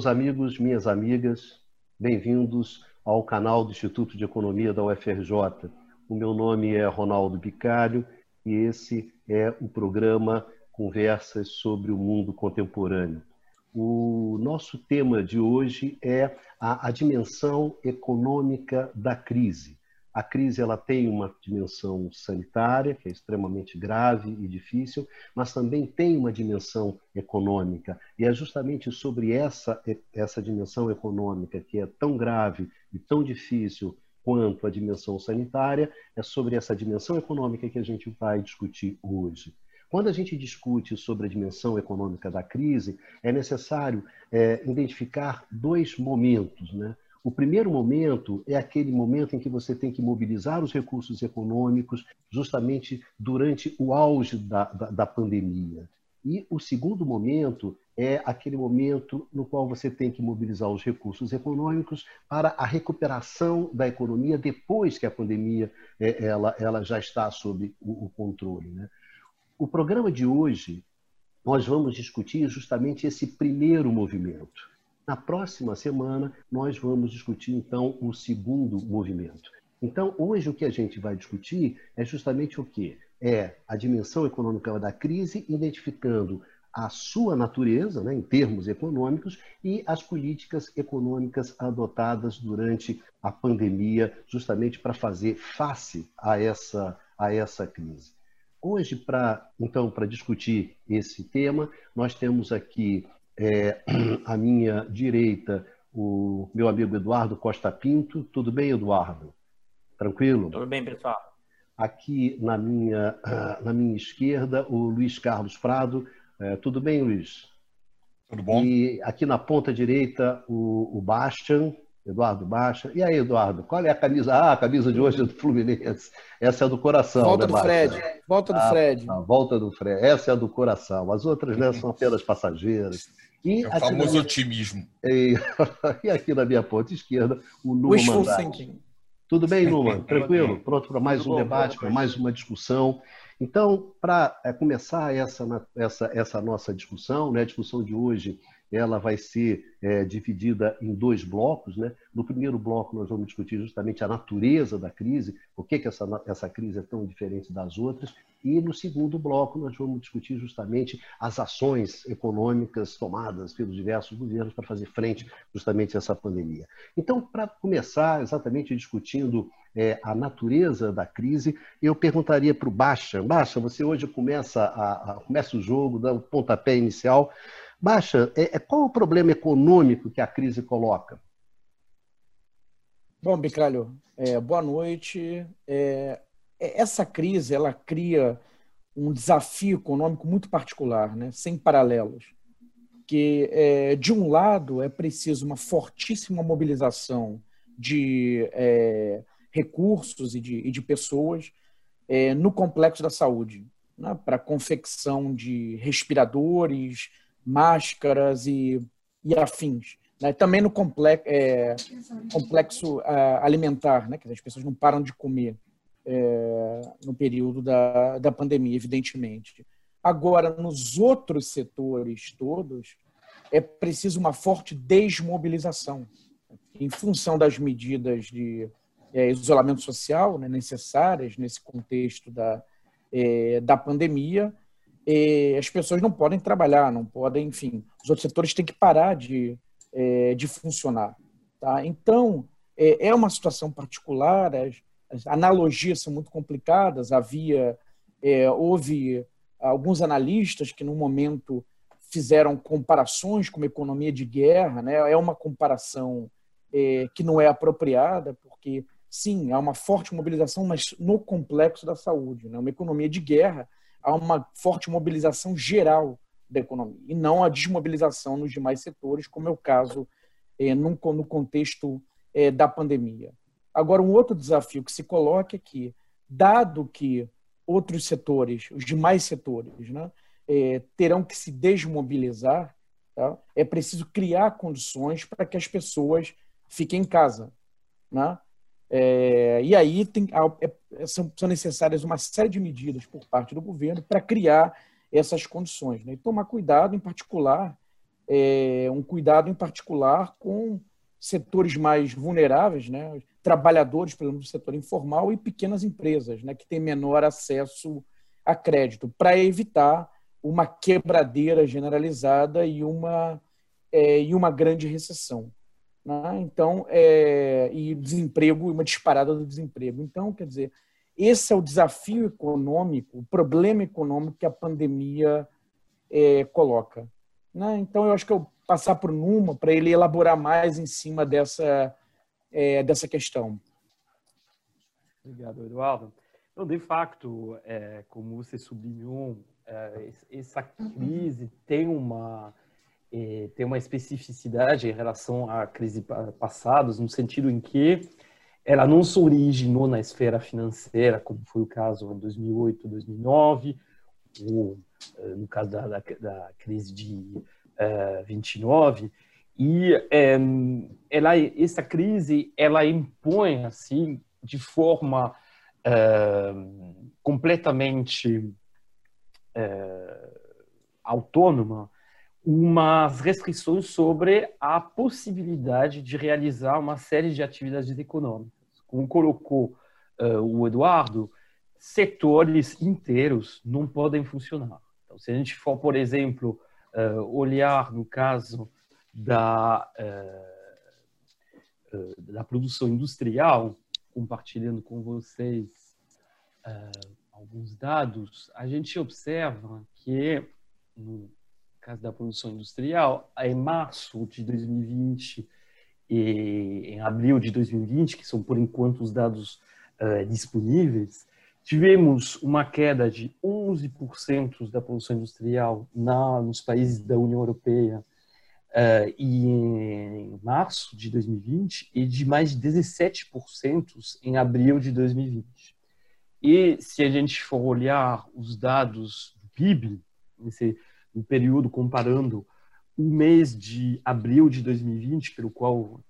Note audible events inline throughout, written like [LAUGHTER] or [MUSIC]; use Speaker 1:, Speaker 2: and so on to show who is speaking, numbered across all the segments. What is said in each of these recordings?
Speaker 1: Meus amigos, minhas amigas, bem-vindos ao canal do Instituto de Economia da UFRJ. O meu nome é Ronaldo Bicalho e esse é o programa Conversas sobre o Mundo Contemporâneo. O nosso tema de hoje é a, a dimensão econômica da crise. A crise ela tem uma dimensão sanitária, que é extremamente grave e difícil, mas também tem uma dimensão econômica. E é justamente sobre essa, essa dimensão econômica, que é tão grave e tão difícil quanto a dimensão sanitária, é sobre essa dimensão econômica que a gente vai discutir hoje. Quando a gente discute sobre a dimensão econômica da crise, é necessário é, identificar dois momentos. Né? O primeiro momento é aquele momento em que você tem que mobilizar os recursos econômicos justamente durante o auge da, da, da pandemia. E o segundo momento é aquele momento no qual você tem que mobilizar os recursos econômicos para a recuperação da economia depois que a pandemia é, ela, ela já está sob o, controle. Né? O programa de hoje, nós vamos discutir justamente esse primeiro movimento. Na próxima semana, nós vamos discutir, então, o segundo movimento. Então, hoje o que a gente vai discutir é justamente o quê? É a dimensão econômica da crise, identificando a sua natureza, né, em termos econômicos, e as políticas econômicas adotadas durante a pandemia, justamente para fazer face a essa, a essa crise. Hoje, para então, para discutir esse tema, nós temos aqui é, [CLEARS THROAT] à minha direita, o meu amigo Eduardo Costa Pinto. Tudo bem, Eduardo? Tranquilo?
Speaker 2: Tudo bem, pessoal.
Speaker 1: Aqui na minha, [CLEARS THROAT] na minha esquerda, o Luiz Carlos Prado. É, tudo bem, Luiz?
Speaker 3: Tudo bom.
Speaker 1: E aqui na ponta direita, o, o Bastian. Eduardo Baixa. E aí, Eduardo, qual é a camisa? Ah, a camisa de hoje é do Fluminense. Essa é do coração.
Speaker 4: Volta
Speaker 1: né,
Speaker 4: do Fred. Volta do ah, Fred.
Speaker 1: A volta do Fred. Essa é a do coração. As outras né, são apenas passageiras.
Speaker 3: E é o famoso minha... otimismo.
Speaker 1: E... [LAUGHS] e, aqui na minha ponta esquerda, o Numa Tudo bem, Numa? Tranquilo? Pronto para mais Tudo um bom, debate, para mais uma discussão. Então, para é, começar essa, essa, essa nossa discussão, né, a discussão de hoje ela vai ser é, dividida em dois blocos. Né? No primeiro bloco, nós vamos discutir justamente a natureza da crise, por que, que essa, essa crise é tão diferente das outras. E no segundo bloco, nós vamos discutir justamente as ações econômicas tomadas pelos diversos governos para fazer frente justamente a essa pandemia. Então, para começar exatamente discutindo é, a natureza da crise, eu perguntaria para o Baixa. Baixa, você hoje começa, a, a, começa o jogo, dá o pontapé inicial. Baixa, é, é, qual o problema econômico que a crise coloca?
Speaker 4: Bom, Bicalho, é, boa noite. É, é, essa crise ela cria um desafio econômico muito particular, né, sem paralelos. Que, é, de um lado, é preciso uma fortíssima mobilização de é, recursos e de, e de pessoas no complexo da saúde, né, para confecção de respiradores, máscaras e, e afins. Né? Também no complexo, é, complexo é, alimentar, né? que as pessoas não param de comer é, no período da, da pandemia, evidentemente. Agora, nos outros setores todos, é preciso uma forte desmobilização. Em função das medidas de é, isolamento social né, necessárias nesse contexto da, é, da pandemia, as pessoas não podem trabalhar, não podem, enfim, os outros setores têm que parar de, é, de funcionar. Tá? Então, é, é uma situação particular, as, as, analogias são muito complicadas, havia, é, houve alguns analistas que, no momento, fizeram comparações com uma economia de guerra, né? é uma comparação é, que não é apropriada, porque, sim, há uma forte mobilização, mas no complexo da saúde. Né? Uma economia de guerra há uma forte mobilização geral da economia e não a desmobilização nos demais setores, como é o caso é, no, no contexto é, da pandemia. Agora, um outro desafio que se coloca é que, dado que outros setores, os demais setores, né, é, terão que se desmobilizar, tá? é preciso criar condições para que as pessoas fiquem em casa. Né? É, e aí tem, é, são, são, necessárias uma série de medidas por parte do governo para criar essas condições. Né? E tomar cuidado, em particular, é, um cuidado em particular com setores mais vulneráveis, né? trabalhadores, por exemplo, do setor informal e pequenas empresas, né? que têm menor acesso a crédito, para evitar uma quebradeira generalizada e uma, é, e uma grande recessão. Né? Então, é, e desemprego, uma disparada do desemprego. Então, quer dizer, esse é o desafio econômico, o problema econômico que a pandemia é, coloca. Né? Então, eu acho que eu passar por Numa para ele elaborar mais em cima dessa, é, dessa questão.
Speaker 2: Obrigado, Eduardo. Então, de fato, é, como você sublinhou, é, essa crise tem uma tem uma especificidade em relação à crise passadas, no sentido em que ela não se originou na esfera financeira, como foi o caso em 2008, 2009, ou no caso da, da, da crise de uh, 29, e um, ela, essa crise ela impõe assim de forma uh, completamente uh, autônoma umas restrições sobre a possibilidade de realizar uma série de atividades econômicas. Como colocou uh, o Eduardo, setores inteiros não podem funcionar. Então, se a gente for, por exemplo, uh, olhar no caso da, uh, da produção industrial, compartilhando com vocês alguns dados, a gente observa que no caso da produção industrial, em março de 2020 e em abril de 2020, que são por enquanto os dados uh, disponíveis, tivemos uma queda de 11% da produção industrial na, nos países da União Europeia uh, e em março de 2020 e de mais de 17% em abril de 2020. E se a gente for olhar os dados do PIB, um período comparando o mês de abril de 2020, pelo qual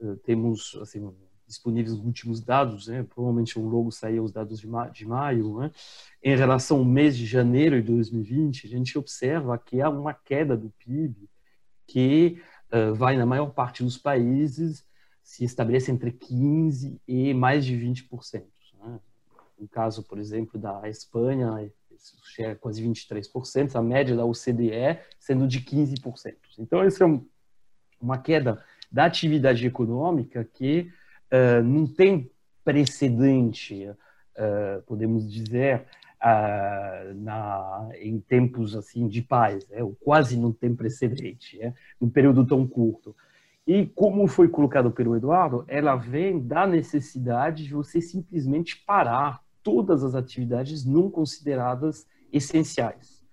Speaker 2: uh, temos assim, disponíveis os últimos dados, né? provavelmente logo sair os dados de, ma de maio, né? em relação ao mês de janeiro de 2020, a gente observa que há uma queda do PIB que uh, vai, na maior parte dos países, se estabelece entre 15% e mais de 20%. Né? No caso, por exemplo, da Espanha, chega a quase 23%, a média da OCDE sendo de 15%. Então, isso é uma queda da atividade econômica que uh, não tem precedente, uh, podemos dizer, uh, na, em tempos assim de paz, né? ou quase não tem precedente, né? num período tão curto. E como foi colocado pelo Eduardo, ela vem da necessidade de você simplesmente parar todas as atividades não consideradas essenciais.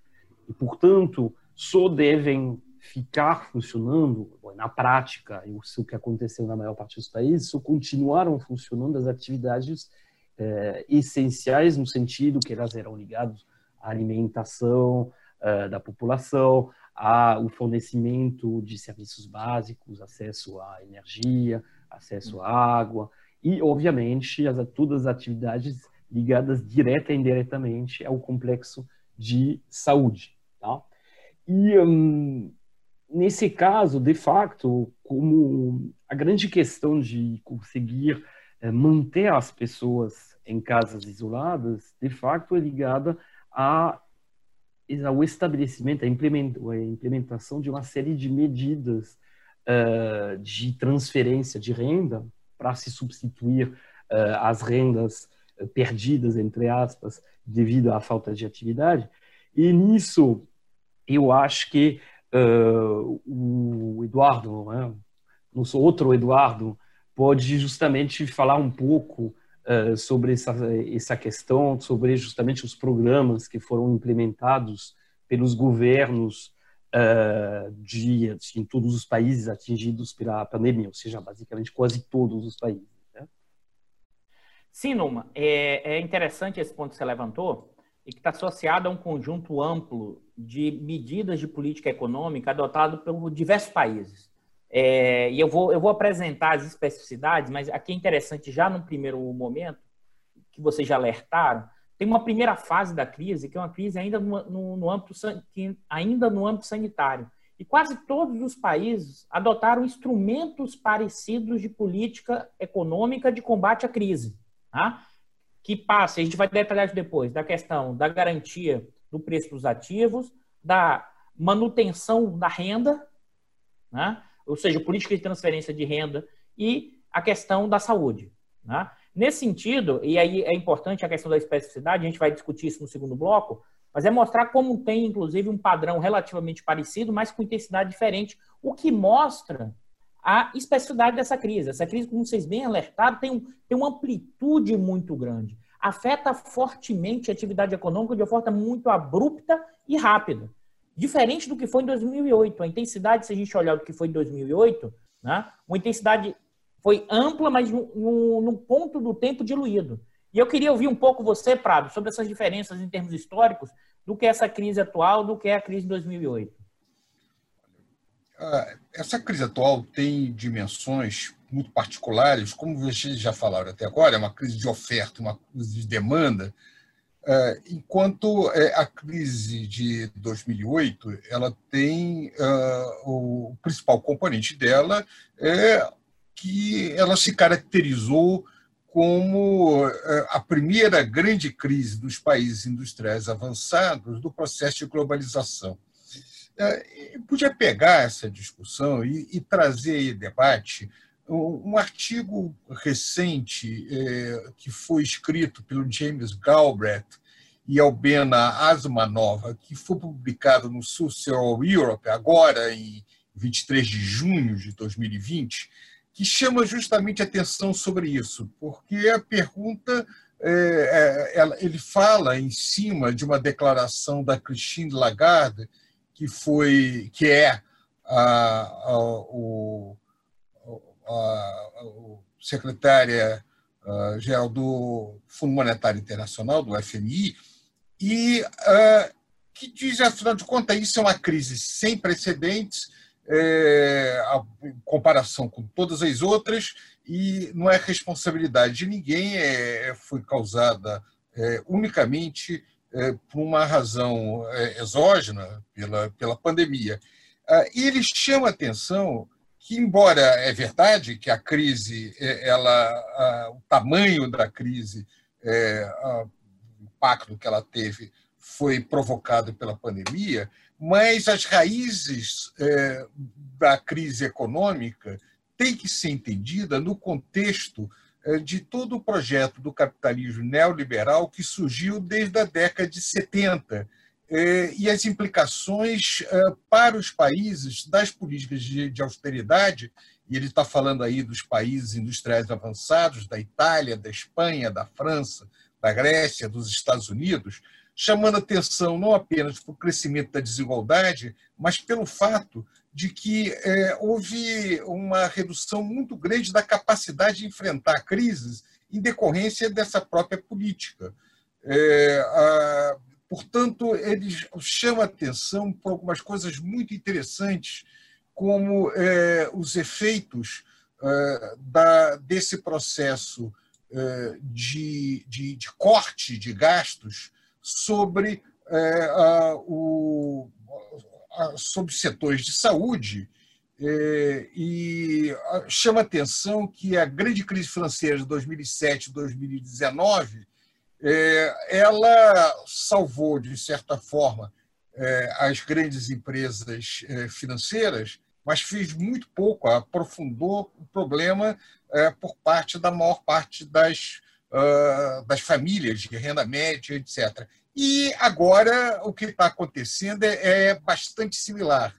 Speaker 2: E, portanto, só devem ficar funcionando, na prática, isso que aconteceu na maior parte dos países, só continuaram funcionando as atividades eh, essenciais no sentido que elas eram ligadas à alimentação eh, da população, ao fornecimento de serviços básicos, acesso à energia, acesso à água e, obviamente, as, todas as atividades ligadas direta e indiretamente ao complexo de saúde. Tá? E um, nesse caso, de fato, como a grande questão de conseguir é, manter as pessoas em casas isoladas, de fato, é ligada a, ao estabelecimento, a implementação de uma série de medidas uh, de transferência de renda para se substituir uh, rendas perdidas, entre aspas, devido à falta de atividade. E nisso, eu acho que uh, o Eduardo, né, nosso outro Eduardo, pode justamente falar um pouco uh, sobre essa, essa questão, sobre justamente os programas que foram implementados pelos governos uh, de, em todos os países atingidos pela pandemia, ou seja, basicamente quase todos os países.
Speaker 5: Sim, Numa, é, é interessante esse ponto que você levantou e que está associado a um conjunto amplo de medidas de política econômica adotado por diversos países. É, e eu vou, eu vou apresentar as especificidades, mas aqui é interessante, já no primeiro momento, que vocês já alertaram, tem uma primeira fase da crise, que é uma crise ainda no, no, no âmbito, ainda no âmbito sanitário, E quase todos os países adotaram instrumentos parecidos de política econômica de combate à crise. Tá? Que passa, a gente vai detalhar isso depois, da questão da garantia do preço dos ativos, da manutenção da renda, né? ou seja, política de transferência de renda e a questão da saúde. Né? Nesse sentido, e aí é importante a questão da especificidade, a gente vai discutir isso no segundo bloco, mas é mostrar como tem, inclusive, um padrão relativamente parecido, mas com intensidade diferente, o que mostra a especificidade dessa crise. Essa crise, como vocês bem alertaram, tem, um, tem uma amplitude muito grande. Afeta fortemente a atividade econômica de uma forma muito abrupta e rápida. Diferente do que foi em 2008. A intensidade, se a gente olhar o que foi em 2008, né, uma intensidade foi ampla, mas num, ponto do tempo diluído. E eu queria ouvir um pouco você, Prado, sobre essas diferenças em termos históricos do que é essa crise atual, do que é a crise de 2008.
Speaker 3: Ah, essa crise atual tem dimensões muito particulares, como vocês já falaram até agora, é uma crise de oferta, uma crise de demanda, ah, enquanto é, a crise de 2008 ela tem ah, o principal componente dela é que ela se caracterizou como eh, a primeira grande crise dos países industriais avançados do processo de globalização. Eh, podia pegar essa discussão e, e trazer debate. Um, artigo recente eh, que foi escrito pelo James Galbraith e Albena Asmanova, que foi publicado no Social Europe agora em 23 de junho de 2020, que chama justamente atenção sobre isso, porque a pergunta é, é, ele fala em cima de uma declaração da Christine Lagarde, que foi que é a, a, o, a, a secretária geral do Fundo Monetário Internacional, do FMI, e que diz, afinal de contas, isso é uma crise sem precedentes, é, a comparação com todas as outras e não é responsabilidade de ninguém, é, é foi causada é, unicamente é, por uma razão é, exógena, pela, pela pandemia. Ah, e ele chama atenção que, embora é verdade que a crise, é, ela, a, o tamanho da crise, a, o impacto que ela teve foi provocado pela pandemia, mas as raízes é, da crise econômica têm que ser entendida no contexto é, de todo o projeto do capitalismo neoliberal que surgiu desde a década de 70 é, e as implicações é, para os países das políticas de austeridade, e ele está falando aí dos países industriais avançados, da Itália, da Espanha, da França, da Grécia, dos Estados Unidos, chamando atenção não apenas para o crescimento da desigualdade, mas pelo fato de que é, houve uma redução muito grande da capacidade de enfrentar crises em decorrência dessa própria política. É, a, portanto, ele chama atenção para algumas coisas muito interessantes, como é, os efeitos é, da, desse processo é, de, de, de corte de gastos sobre, é, a, o, sobre setores de saúde é, e chama atenção que a grande crise financeira de 2007 2019 é, ela salvou, de certa forma, é, as grandes empresas é, financeiras, mas fez muito pouco, aprofundou o problema é, por parte da maior parte das uh, das famílias de renda média, etc. E agora o que está acontecendo é, é, bastante similar.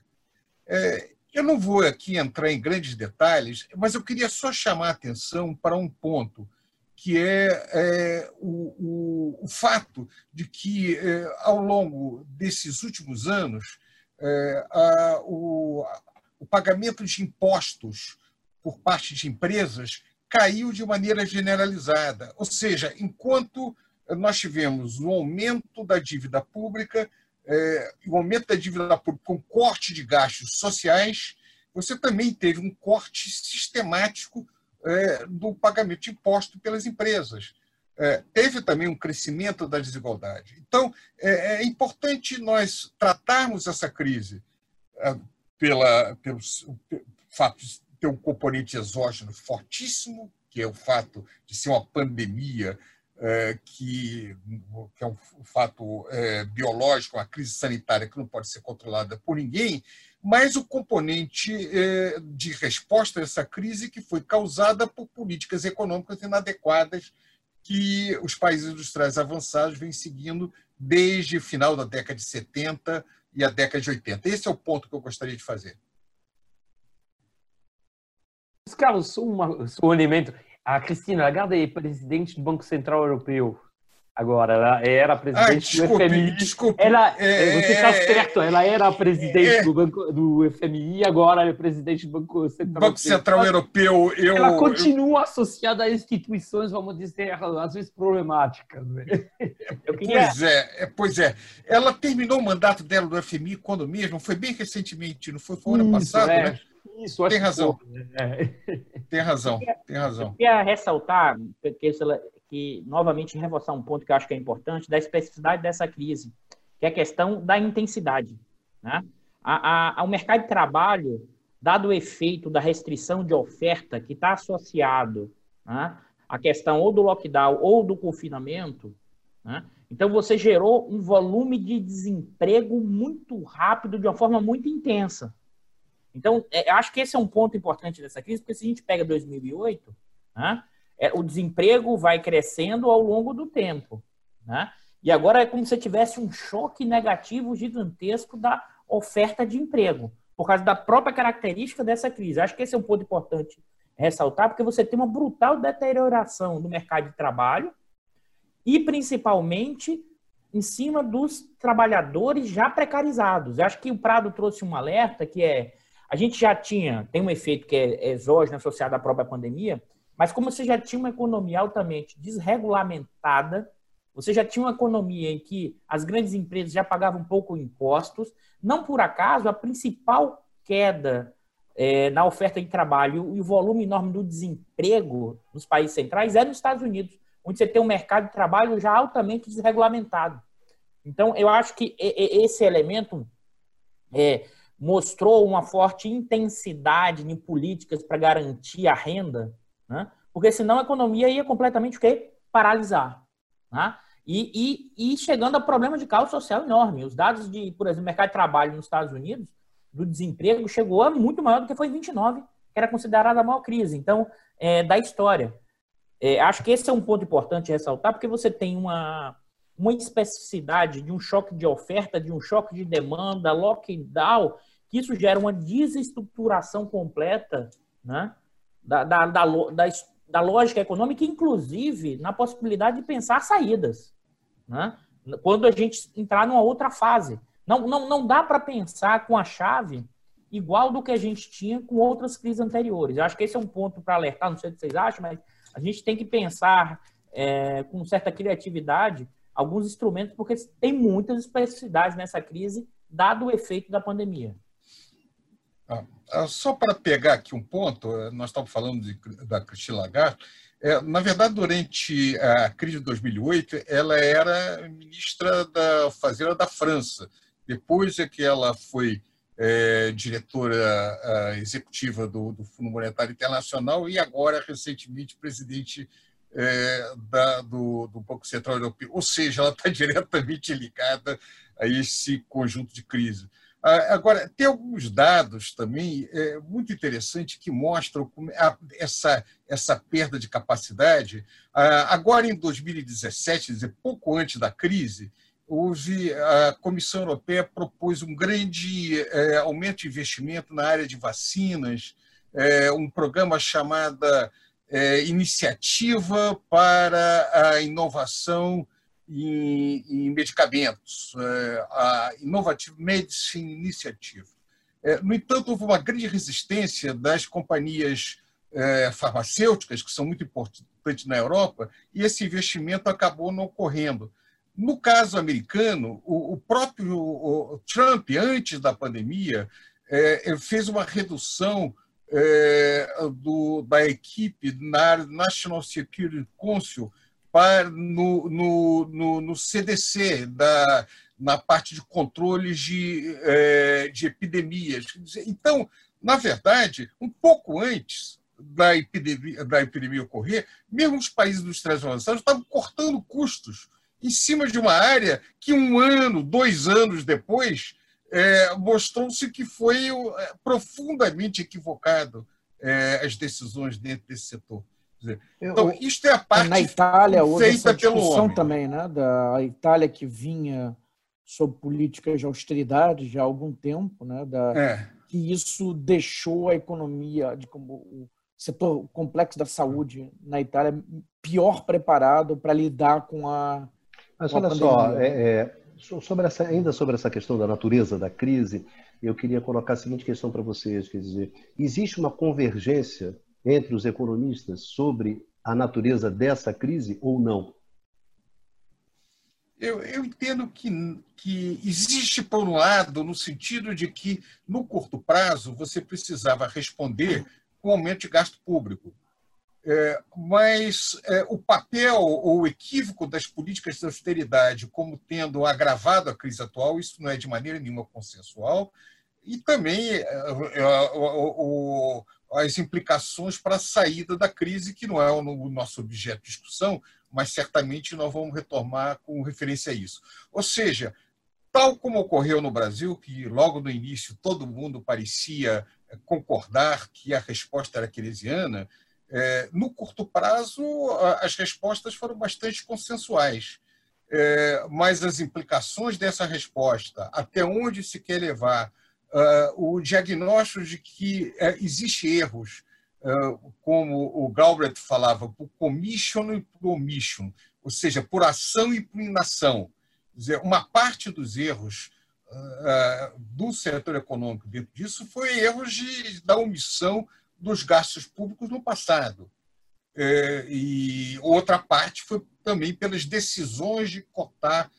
Speaker 3: É, eu não vou aqui entrar em grandes detalhes, mas eu queria só chamar a atenção para um ponto, que é, é o, o, o, fato de que, é, ao longo desses últimos anos, é, a, o, o pagamento de impostos por parte de empresas caiu de maneira generalizada. Ou seja, enquanto nós tivemos um aumento da dívida pública, é, um aumento da dívida pública com corte de gastos sociais, você também teve um corte sistemático é, do pagamento de imposto pelas empresas. É, teve também um crescimento da desigualdade. Então, é, importante nós tratarmos essa crise pela, pelo fato de ter um componente exógeno fortíssimo, que é o fato de ser uma pandemia que, que, é um fato é, biológico, uma crise sanitária que não pode ser controlada por ninguém, mas o componente é, de resposta a essa crise que foi causada por políticas econômicas inadequadas que os países industriais avançados vêm seguindo desde o final da década de 70 e a década de 80. Esse é o ponto que eu gostaria de fazer.
Speaker 2: Carlos, só um elemento. A Cristina Lagarde é presidente do Banco Central Europeu. Agora, ela era presidente desculpe, do FMI. Desculpe. Ela, é, você está certo, ela era presidente é, do, banco, do FMI, agora é presidente do Banco Central
Speaker 3: Banco Central Europeu. Eu,
Speaker 2: ela continua eu... associada a instituições, vamos dizer, às vezes problemáticas. Né?
Speaker 3: Queria... Pois é, é, pois é. Ela terminou o mandato dela do FMI quando mesmo? Foi bem recentemente, não foi? Foi ano Isso, passado, é. né?
Speaker 2: Isso, [LAUGHS]
Speaker 3: tem razão. É. Tem razão, tem razão. Eu
Speaker 5: queria ressaltar que, que, novamente, reforçar um ponto que eu acho que é importante, da especificidade dessa crise, que é a questão da intensidade. Né? A, a, ao mercado de trabalho, dado o efeito da restrição de oferta que está associado né, à questão ou do lockdown ou do confinamento, né, então você gerou um volume de desemprego muito rápido, de uma forma muito intensa. Então, é, acho que esse é um ponto importante dessa crise, porque se a gente pega 2008, né, é, o desemprego vai crescendo ao longo do tempo. Né? E agora é como se tivesse um choque negativo gigantesco da oferta de emprego, por causa da própria característica dessa crise. Acho que esse é um ponto importante ressaltar, porque você tem uma brutal deterioração do mercado de trabalho e, principalmente, em cima dos trabalhadores já precarizados. Eu acho que o Prado trouxe um alerta que é a gente já tinha, tem um efeito que é exógeno associado à própria pandemia, mas como você já tinha uma economia altamente desregulamentada, você já tinha uma economia em que as grandes empresas já pagavam pouco impostos, não por acaso a principal queda é, na oferta de trabalho e o volume enorme do desemprego nos países centrais é nos Estados Unidos, onde você tem um mercado de trabalho já altamente desregulamentado. Então, eu acho que esse elemento é, mostrou uma forte intensidade em políticas para garantir a renda, né? porque senão a economia ia completamente o quê? paralisar. Né? E, e, e chegando a problema de caos social enorme. Os dados de, por exemplo, mercado de trabalho nos Estados Unidos, do desemprego, chegou a muito maior do que foi em 29, que era considerada a maior crise então é, da história. É, acho que esse é um ponto importante ressaltar, porque você tem uma, uma especificidade de um choque de oferta, de um choque de demanda, lockdown, que isso gera uma desestruturação completa né, da, da, da, da, da lógica econômica, inclusive na possibilidade de pensar saídas. Né, quando a gente entrar numa outra fase. Não, não, não dá para pensar com a chave igual do que a gente tinha com outras crises anteriores. Eu acho que esse é um ponto para alertar, não sei o que vocês acham, mas a gente tem que pensar é, com certa criatividade alguns instrumentos, porque tem muitas especificidades nessa crise, dado o efeito da pandemia.
Speaker 3: Ah, ah, só para pegar aqui um ponto, eh, nós estamos falando de, da Christine Lagarde. É, na verdade, durante a crise de 2008, ela era ministra da Fazenda da França. Depois é que ela foi é, diretora é, executiva do, do, Fundo Monetário Internacional e agora, recentemente, presidente é, da, do, do Banco Central Europeu. Ou seja, ela está [LAUGHS] diretamente ligada a esse conjunto de crise. Ah, agora, tem alguns dados também é, muito interessantes que mostram essa, essa perda de capacidade. Ah, agora, em 2017, dizer, pouco antes da crise, houve a Comissão Europeia propôs um grande é, aumento de investimento na área de vacinas, é, um programa chamado é, Iniciativa para a Inovação em, em medicamentos, é, a Innovative Medicine Initiative. É, no entanto, houve uma grande resistência das companhias é, farmacêuticas, que são muito importantes na Europa, e esse investimento acabou não ocorrendo. No caso americano, o, próprio Trump, antes da pandemia, fez uma redução da equipe na National Security Council para, no, no, no, no CDC da, na parte de controles de, é, de epidemias. Então, na verdade, um pouco antes da epidemia, da epidemia ocorrer, mesmo os países industriais avançados estavam cortando custos em cima de uma área que um ano, dois anos depois, é, mostrou-se que foi é, profundamente equivocado as decisões dentro desse setor. Dizer, então, isto é a parte
Speaker 4: Na Itália, houve feita essa discussão também, né? Da Itália que vinha sob políticas de austeridade já há algum tempo, né? Da, é. que isso deixou a economia, de como o setor o complexo da saúde na Itália pior preparado para lidar com a.
Speaker 1: Mas olha só, é, é, sobre essa, ainda sobre essa questão da natureza da crise, eu queria colocar a seguinte questão para vocês, quer dizer, existe uma convergência entre os economistas sobre a natureza dessa crise ou não?
Speaker 3: Eu, eu, entendo que, que existe, por um lado, no sentido de que, no curto prazo, você precisava responder com aumento de gasto público. É, mas é, o papel ou o equívoco das políticas de austeridade como tendo agravado a crise atual, isso não é de maneira nenhuma consensual, e também o, o, as implicações para a saída da crise, que não é o nosso objeto de discussão, mas certamente nós vamos retomar com referência a isso. Ou seja, tal como ocorreu no Brasil, que logo no início todo mundo parecia eh, concordar que a resposta era keynesiana, no curto prazo as respostas foram bastante consensuais. Mas as implicações dessa resposta, até onde se quer levar, uh, o diagnóstico de que uh, existe erros como o Galbraith falava, por commission e por omission, ou seja, por ação e por inação. Dizer, uma parte dos erros uh, do setor econômico dentro disso foi erros de, da omissão dos gastos públicos no passado. É, e outra parte foi também pelas decisões de cotar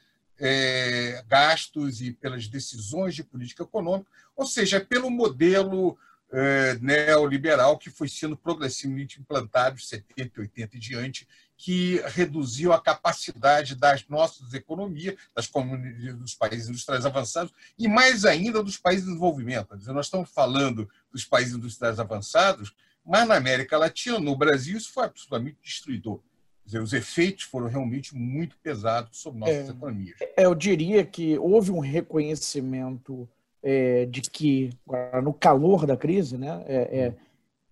Speaker 3: é, gastos e pelas decisões de política econômica, ou seja, pelo modelo é, neoliberal que foi sendo progressivamente implantado de 70, 80 e diante, que reduziu a capacidade das nossas economias, das comunidades dos países industriais avançados e mais ainda dos países de desenvolvimento. Nós estamos falando dos países industriais avançados, mas na América Latina, no Brasil, isso foi absolutamente destruidor. Dizer, os efeitos foram realmente muito pesados sobre nossas é, economias.
Speaker 4: Eu diria que houve um reconhecimento é, de que, no calor da crise, né, é,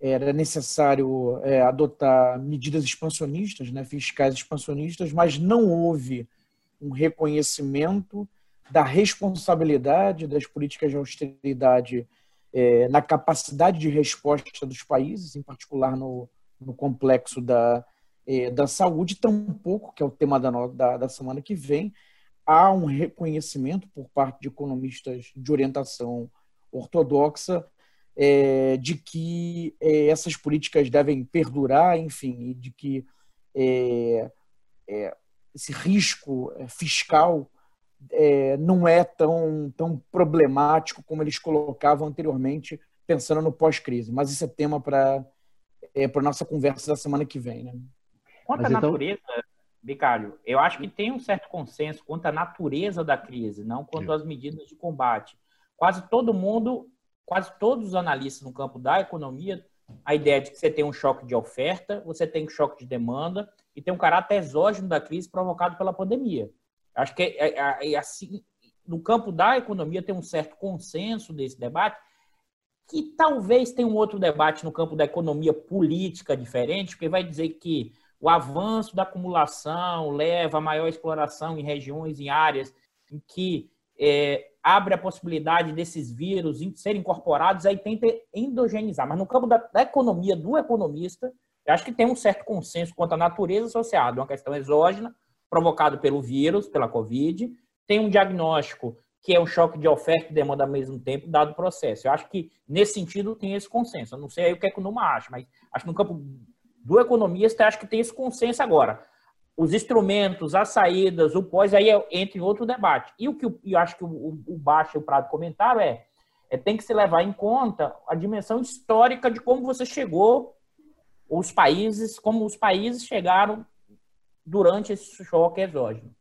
Speaker 4: é, era necessário é, adotar medidas expansionistas, né, fiscais expansionistas, mas não houve um reconhecimento da responsabilidade das políticas de austeridade é, na capacidade de resposta dos países, em particular no, no complexo da, da saúde, tampouco, que é o tema da, da, da semana que vem, há um reconhecimento por parte de economistas de orientação ortodoxa é, de que é, essas políticas devem perdurar, enfim, e de que é, é esse risco é, fiscal é, não é tão, tão problemático como eles colocavam anteriormente, pensando no pós-crise. Mas isso é tema para é, a nossa conversa da semana que vem. Né?
Speaker 5: Quanto à então... natureza Bicalho, eu acho que tem um certo consenso quanto à natureza da crise, não quanto às medidas de combate. Quase todo mundo, quase todos os analistas no campo da economia, a ideia de que você tem um choque de oferta, você tem um choque de demanda e tem um caráter exógeno da crise provocado pela pandemia. Acho que é, é, é assim, no campo da economia tem um certo consenso desse debate, que talvez tenha um outro debate no campo da economia política diferente, porque vai dizer que o avanço da acumulação leva a maior exploração em regiões, em áreas em que é, abre a possibilidade desses vírus serem incorporados, aí tenta endogenizar. Mas no campo da, da, economia, do economista, eu acho que tem um certo consenso quanto à natureza associada, uma questão exógena, provocada pelo vírus, pela Covid, tem um diagnóstico que é um choque de oferta e demanda ao mesmo tempo, dado o processo. Eu acho que, nesse sentido, tem esse consenso. Eu não sei aí o que é o Numa acha, mas acho que no campo do economista, acho que tem esse consenso agora. Os instrumentos, as saídas, o pós, aí é, entra em outro debate. E o que eu, acho que o, o Baixo e o Prado comentaram é, é tem que se levar em conta a dimensão histórica de como você chegou, os países, como os países chegaram durante esse choque exógeno.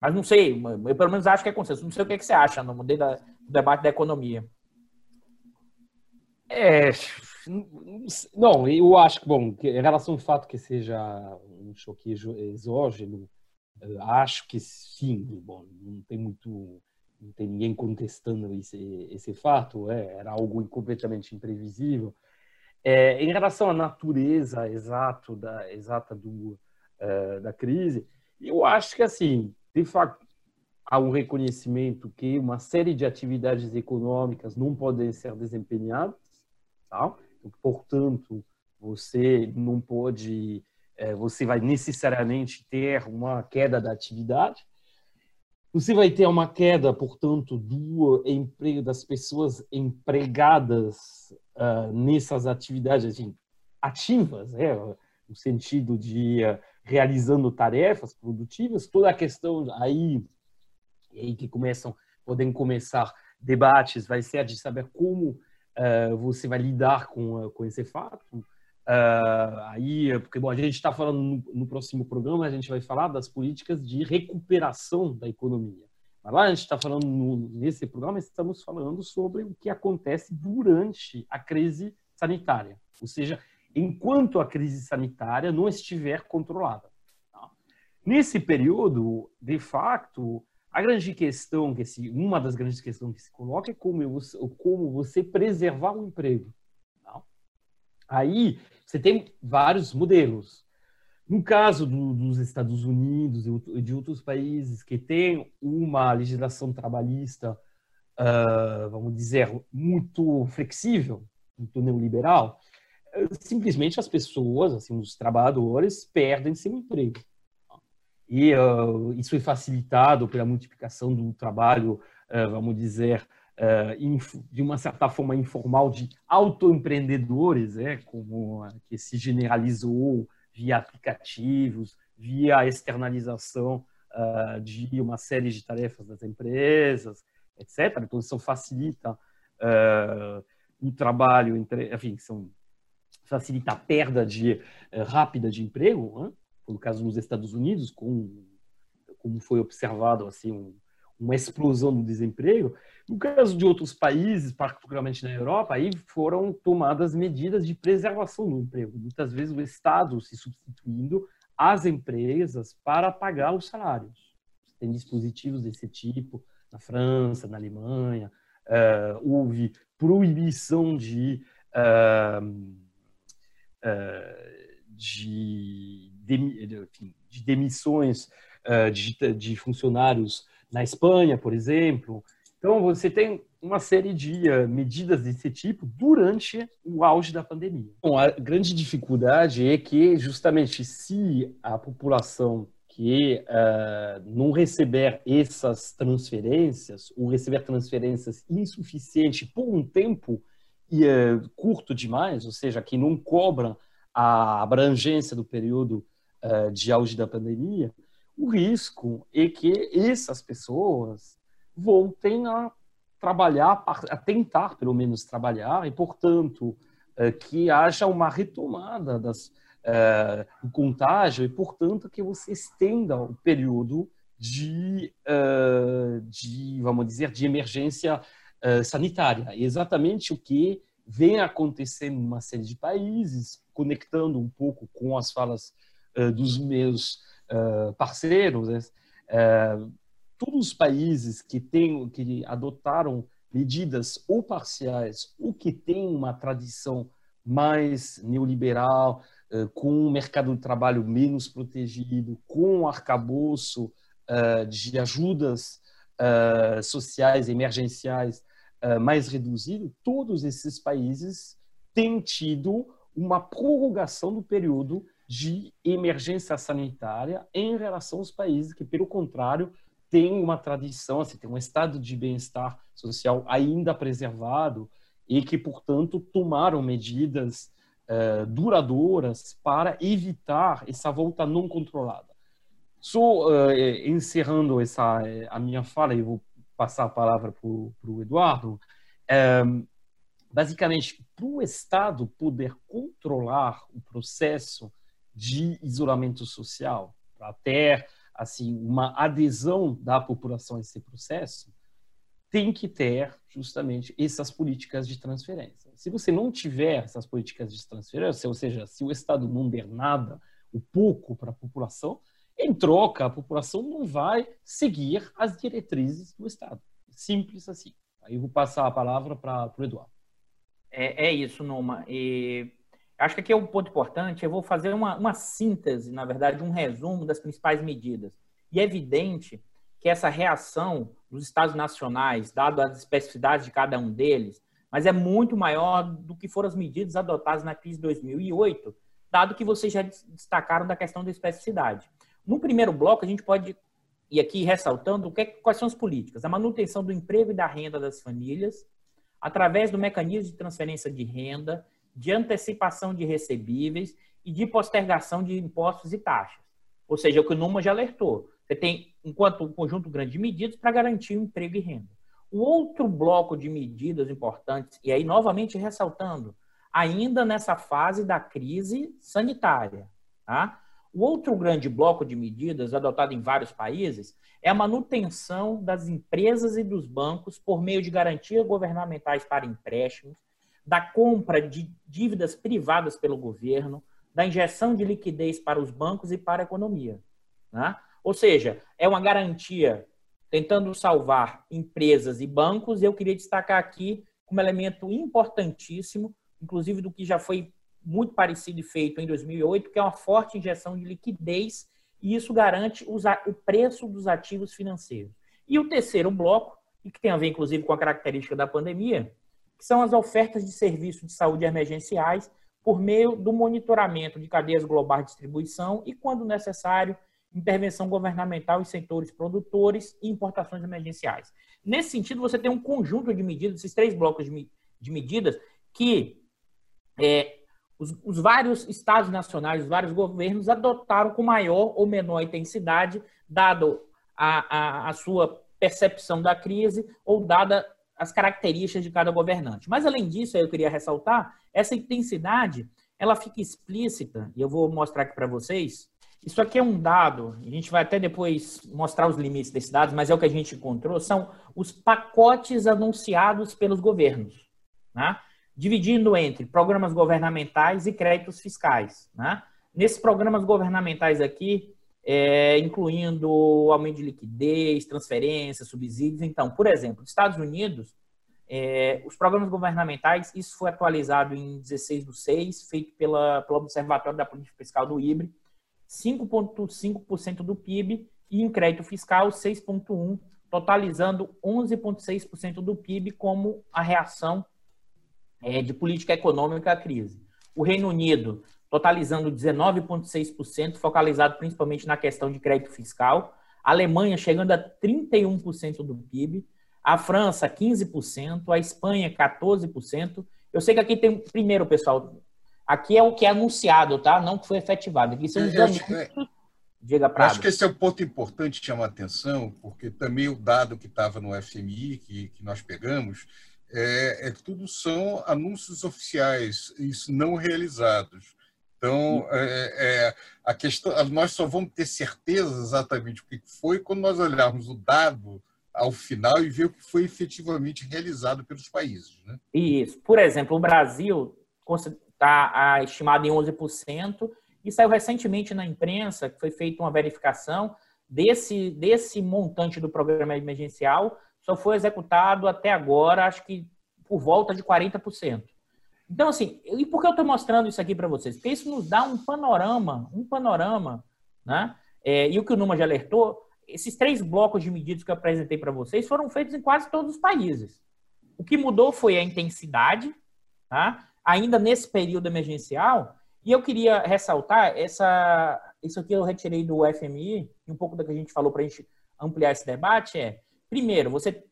Speaker 5: Mas não sei, eu pelo menos acho que é consenso. Não sei o que, é que você acha no debate da economia.
Speaker 2: É, não, eu acho que, bom, em relação ao fato que seja um choque exógeno, acho que sim, bom, não tem muito, não tem ninguém contestando esse, esse fato, é, era algo completamente imprevisível. É, em relação à natureza exato da, exata do, uh, da crise, eu acho que, assim, de fato, há um reconhecimento que uma série de atividades econômicas não podem ser desempenhadas, tá? Portanto, você não pode, é, você vai necessariamente ter uma queda da atividade. Você vai ter uma queda, portanto, do emprego das pessoas empregadas uh, nessas atividades assim, ativas, né? no sentido de uh, realizando tarefas produtivas. Toda a questão aí, aí que começam, podem começar debates, vai ser de saber como uh, você vai lidar com, uh, com esse fato. Uh, aí, porque bom, a gente está falando no, no, próximo programa, a gente vai falar das políticas de recuperação da economia. Mas lá a gente está falando no, nesse programa, estamos falando sobre o que acontece durante a crise sanitária, ou seja, enquanto a crise sanitária não estiver controlada. Tá? Nesse período, de fato, a grande questão, que se, uma das grandes questões que se coloca é como, eu, como você preservar o emprego. Tá? Aí você tem vários modelos. No caso do, dos Estados Unidos e de outros países que têm uma legislação trabalhista, uh, vamos dizer, muito flexível, muito neoliberal, simplesmente as pessoas, assim, os trabalhadores, perdem seu emprego. E uh, isso é facilitado pela multiplicação do trabalho, uh, vamos dizer, uh, de uma certa forma informal de autoempreendedores, né, como que se generalizou via aplicativos, via externalização de uma série de tarefas das empresas, etc. Então, isso facilita o trabalho, entre, enfim, são, facilita a perda de, rápida de emprego, né? No caso nos Estados Unidos, com, como foi observado assim um, uma explosão do desemprego. No caso de outros países, particularmente na Europa, aí foram tomadas medidas de preservação do emprego. Muitas vezes o Estado se substituindo às empresas para pagar os salários. Tem dispositivos desse tipo na França, na Alemanha. Uh, houve proibição de, uh, uh, de de demissões uh, de, de, funcionários na Espanha, por exemplo. Então, você tem uma série de uh, medidas desse tipo durante o auge da pandemia. Bom, a grande dificuldade é que, justamente, se a população que uh, não receber essas transferências, ou receber transferências insuficientes por um tempo curto demais, ou seja, que não cobram a abrangência do período uh, de auge da pandemia, o risco é que essas pessoas voltem a trabalhar, a tentar pelo menos trabalhar, e, portanto, uh, que haja uma retomada das, uh, do contágio, e, portanto, que você estenda o período de, de vamos dizer, de emergência sanitária. É exatamente o que vem acontecendo em uma série de países, conectando um pouco com as falas uh, dos meus uh, parceiros, né? uh, todos os países que têm, que adotaram medidas ou parciais ou que têm uma tradição mais neoliberal, com um mercado de trabalho menos protegido, com um arcabouço de ajudas sociais emergenciais mais reduzido, todos esses países têm tido uma prorrogação do período de emergência sanitária em relação aos países que, pelo contrário, têm uma tradição, assim, tem um estado de bem-estar social ainda preservado e que, portanto, tomaram medidas uh, duradouras para evitar essa volta não controlada. Só uh, encerrando essa a minha fala, e vou passar a palavra para o Eduardo. Um, basicamente, para o Estado poder controlar o processo de isolamento social, ter assim uma adesão da população a esse processo, tem que ter justamente essas políticas de transferência. Se você não tiver essas políticas de transferência, ou seja, se o Estado não der nada, o pouco para a população, em troca, a população não vai seguir as diretrizes do Estado. Simples assim. Aí eu vou passar a palavra para o Eduardo.
Speaker 5: É, é, isso, Numa. E acho que aqui é um ponto importante. Eu vou fazer uma, uma síntese, na verdade, um resumo das principais medidas. E é evidente que essa reação dos estados nacionais, dado as especificidades de cada um deles, mas é muito maior do que foram as medidas adotadas na crise de 2008, dado que vocês já destacaram da questão da especificidade. No primeiro bloco, a gente pode ir aqui ressaltando que, quais são as políticas. A manutenção do emprego e da renda das famílias, através do mecanismo de transferência de renda, de antecipação de recebíveis e de postergação de impostos e taxas. Ou seja, o que o Numa já alertou. Você tem, enquanto um conjunto grande de medidas para garantir o emprego e renda. O outro bloco de medidas importantes, e aí novamente ressaltando, ainda nessa fase da crise sanitária, tá? O outro grande bloco de medidas adotado em vários países é a manutenção das empresas e dos bancos por meio de garantias governamentais para empréstimos, da compra de dívidas privadas pelo governo, da injeção de liquidez para os bancos e para a economia. Né? Ou seja, é uma garantia tentando salvar empresas e bancos, e eu queria destacar aqui como elemento importantíssimo, inclusive do que já foi muito parecido e feito em 2008, que é uma forte injeção de liquidez, e isso garante o preço dos ativos financeiros. E o terceiro bloco, e que tem a ver inclusive com a característica da pandemia, que são as ofertas de serviços de saúde emergenciais por meio do monitoramento de cadeias globais de distribuição e, quando necessário, intervenção governamental em setores produtores e importações emergenciais. Nesse sentido, você tem um conjunto de medidas, esses três blocos de, de medidas, que é, os, os, vários estados nacionais, os vários governos adotaram com maior ou menor intensidade, dado a, a, a sua percepção da crise ou dada as características de cada governante. Mas, além disso, eu queria ressaltar, essa intensidade ela fica explícita, e eu vou mostrar aqui para vocês, isso aqui é um dado, a gente vai até depois mostrar os limites desses dados, mas é o que a gente encontrou, são os pacotes anunciados pelos governos, né? dividindo entre programas governamentais e créditos fiscais. Né? Nesses programas governamentais aqui, é, incluindo aumento de liquidez, transferências, subsídios. Então, por exemplo, nos Estados Unidos, é, os programas governamentais, isso foi atualizado em 16 do 6, feito pela, pelo Observatório da Política Fiscal do IBRE, 5,5% do PIB e em crédito fiscal 6,1%, totalizando 11,6% do PIB como a reação é, de política econômica à crise. O Reino Unido totalizando 19,6%, focalizado principalmente na questão de crédito fiscal. A Alemanha chegando a 31% do PIB. A França, 15%. A Espanha, 14%. Eu sei que aqui tem, primeiro, pessoal, Aqui é o que é anunciado, tá? Não que foi efetivado. Aqui são os anúncios.
Speaker 3: Diga para Acho que esse é um ponto importante que chama atenção, porque também o dado que estava no FMI, que, que nós pegamos, é, é, que tudo são anúncios oficiais, isso não realizados. Então, é, é, a questão, nós só vamos ter certeza exatamente o que foi quando nós olharmos o dado ao final e ver o que foi efetivamente realizado pelos países. Né?
Speaker 5: Isso. Por exemplo, o Brasil está estimado em 11%, e saiu recentemente na imprensa que foi feita uma verificação desse, desse montante do programa emergencial, só foi executado até agora, acho que por volta de 40%. Então, assim, e por que eu estou mostrando isso aqui para vocês? Porque isso nos dá um panorama, um panorama, né? É, e o que o Numa já alertou, esses três blocos de medidas que eu apresentei para vocês foram feitos em quase todos os países. O que mudou foi a intensidade, tá? ainda nesse período emergencial. E eu queria ressaltar essa, isso aqui eu retirei do FMI e um pouco do que a gente falou para a gente ampliar esse debate é, primeiro, você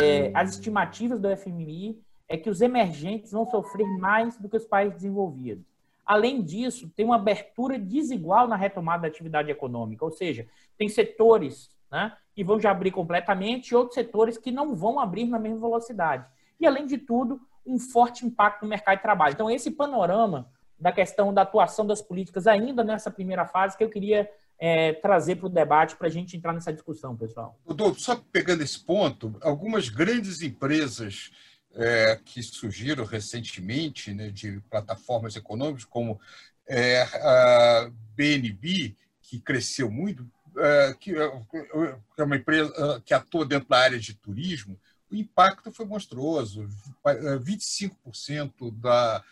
Speaker 5: é, as estimativas do FMI é que os emergentes vão sofrer mais do que os países desenvolvidos. Além disso, tem uma abertura desigual na retomada da atividade econômica, ou seja, tem setores né, que vão já abrir completamente e outros setores que não vão abrir na mesma velocidade. E, além de tudo, um forte impacto no mercado de trabalho. Então, esse panorama da questão da atuação das políticas ainda nessa primeira fase que eu queria é, trazer para o debate para a gente entrar nessa discussão, pessoal.
Speaker 3: Doutor, só pegando esse ponto, algumas grandes empresas é, que surgiram recentemente né, de plataformas econômicas, como é, a BNB, que cresceu muito, é, que é uma empresa que atua dentro da área de turismo, o impacto foi monstruoso. 25% da,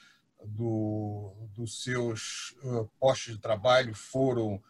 Speaker 3: do, dos seus postos de trabalho foram,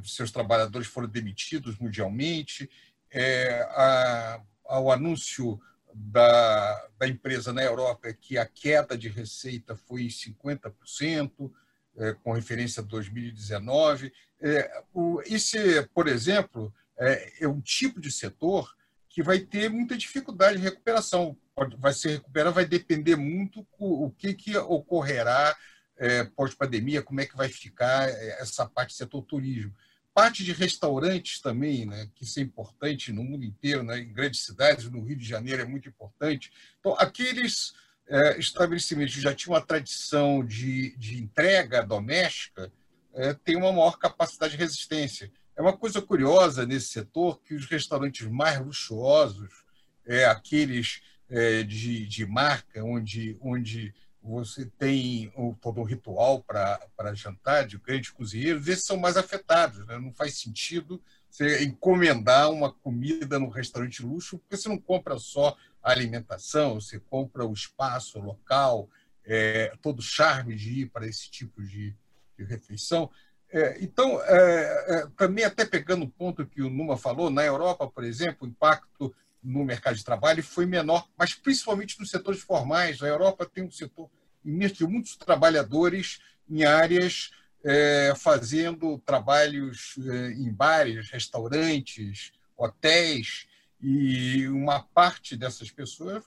Speaker 3: dos seus trabalhadores foram demitidos mundialmente. É, a, ao anúncio da, da empresa na Europa é que a queda de receita foi em 50%, é, com referência a 2019. É, o, esse, por exemplo, é, é um tipo de setor que vai ter muita dificuldade de recuperação. Vai ser recuperar, vai depender muito o que, que ocorrerá é, pós-pandemia, como é que vai ficar é, essa parte do setor turismo parte de restaurantes também, né, que isso é importante no mundo inteiro, né, em grandes cidades, no Rio de Janeiro é muito importante. Então, aqueles é, estabelecimentos que já tinham uma tradição de, de entrega doméstica é, têm uma maior capacidade de resistência. É uma coisa curiosa nesse setor que os restaurantes mais luxuosos, é, aqueles é, de, de marca, onde, onde você tem todo um ritual para jantar de grandes cozinheiros, esses são mais afetados. Né? Não faz sentido você encomendar uma comida no restaurante luxo, porque você não compra só a alimentação, você compra o espaço, o local, é, todo o charme de ir para esse tipo de, de refeição. É, então, é, é também até pegando o ponto que o Numa falou, na Europa, por exemplo, o impacto no mercado de trabalho foi menor, mas principalmente nos setores formais. A Europa tem um setor imenso de muitos trabalhadores em áreas é, fazendo trabalhos é, em bares, restaurantes, hotéis, e uma parte dessas pessoas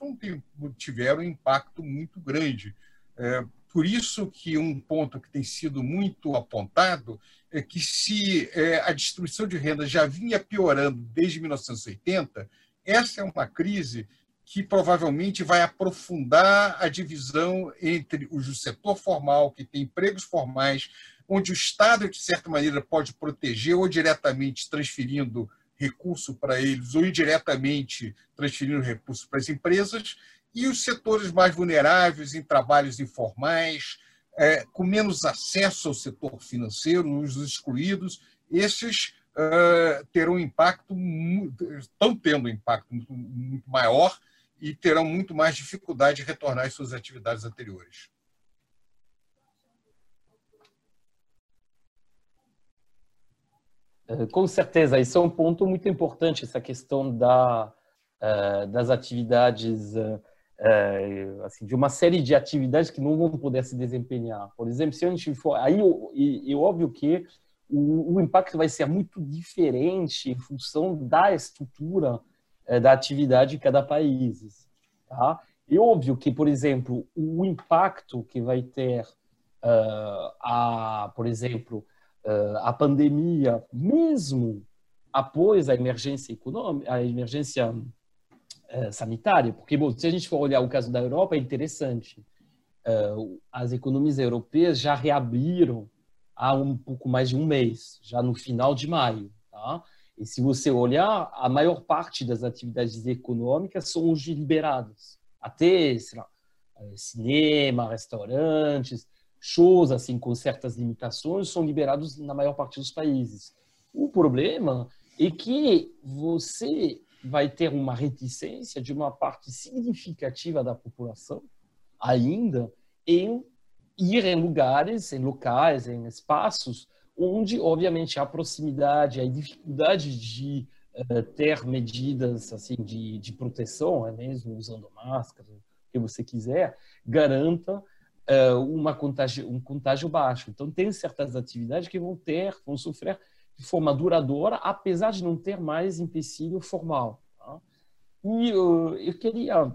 Speaker 3: não tiveram um impacto muito grande. É, por isso que um ponto que tem sido muito apontado é que se é, a distribuição de renda já vinha piorando desde 1980, essa é uma crise que provavelmente vai aprofundar a divisão entre o setor formal, que tem empregos formais, onde o Estado, de certa maneira, pode proteger ou diretamente transferindo recurso para eles, ou indiretamente transferindo recurso para as empresas, e os setores mais vulneráveis em trabalhos informais, é, com menos acesso ao setor financeiro, os excluídos, esses terão um impacto, estão tendo um impacto muito, muito maior e terão muito mais dificuldade de retornar às suas atividades anteriores.
Speaker 2: É, com certeza, isso é um ponto muito importante, essa questão da, uh, das atividades, assim, de uma série de atividades que não vão poder se desempenhar. Por exemplo, se a gente for. Aí é óbvio que o, o, impacto vai ser muito diferente em função da estrutura é, da atividade de cada país. Tá? É óbvio que, por exemplo, o impacto que vai ter, uh, a, por exemplo, uh, a pandemia, mesmo após a emergência econômica, a emergência sanitária, porque bom, se a gente for olhar o caso da Europa, é interessante. as economias europeias já reabriram há um pouco mais de um mês, já no final de maio. Tá? E se você olhar, a maior parte das atividades econômicas são hoje liberadas. Até lá, eh, cinema, restaurantes, shows assim com certas limitações são liberados na maior parte dos países. O problema é que você vai ter uma reticência de uma parte significativa da população ainda em ir em lugares, em locais, em espaços onde, obviamente, a proximidade, a dificuldade de uh, ter medidas assim de, de proteção, é mesmo usando máscara, o que você quiser, garanta uh, uma contagio, um contágio baixo. Então, tem certas atividades que vão ter, vão sofrer de forma duradoura, apesar de não ter mais empecilho formal. Tá? E uh, eu queria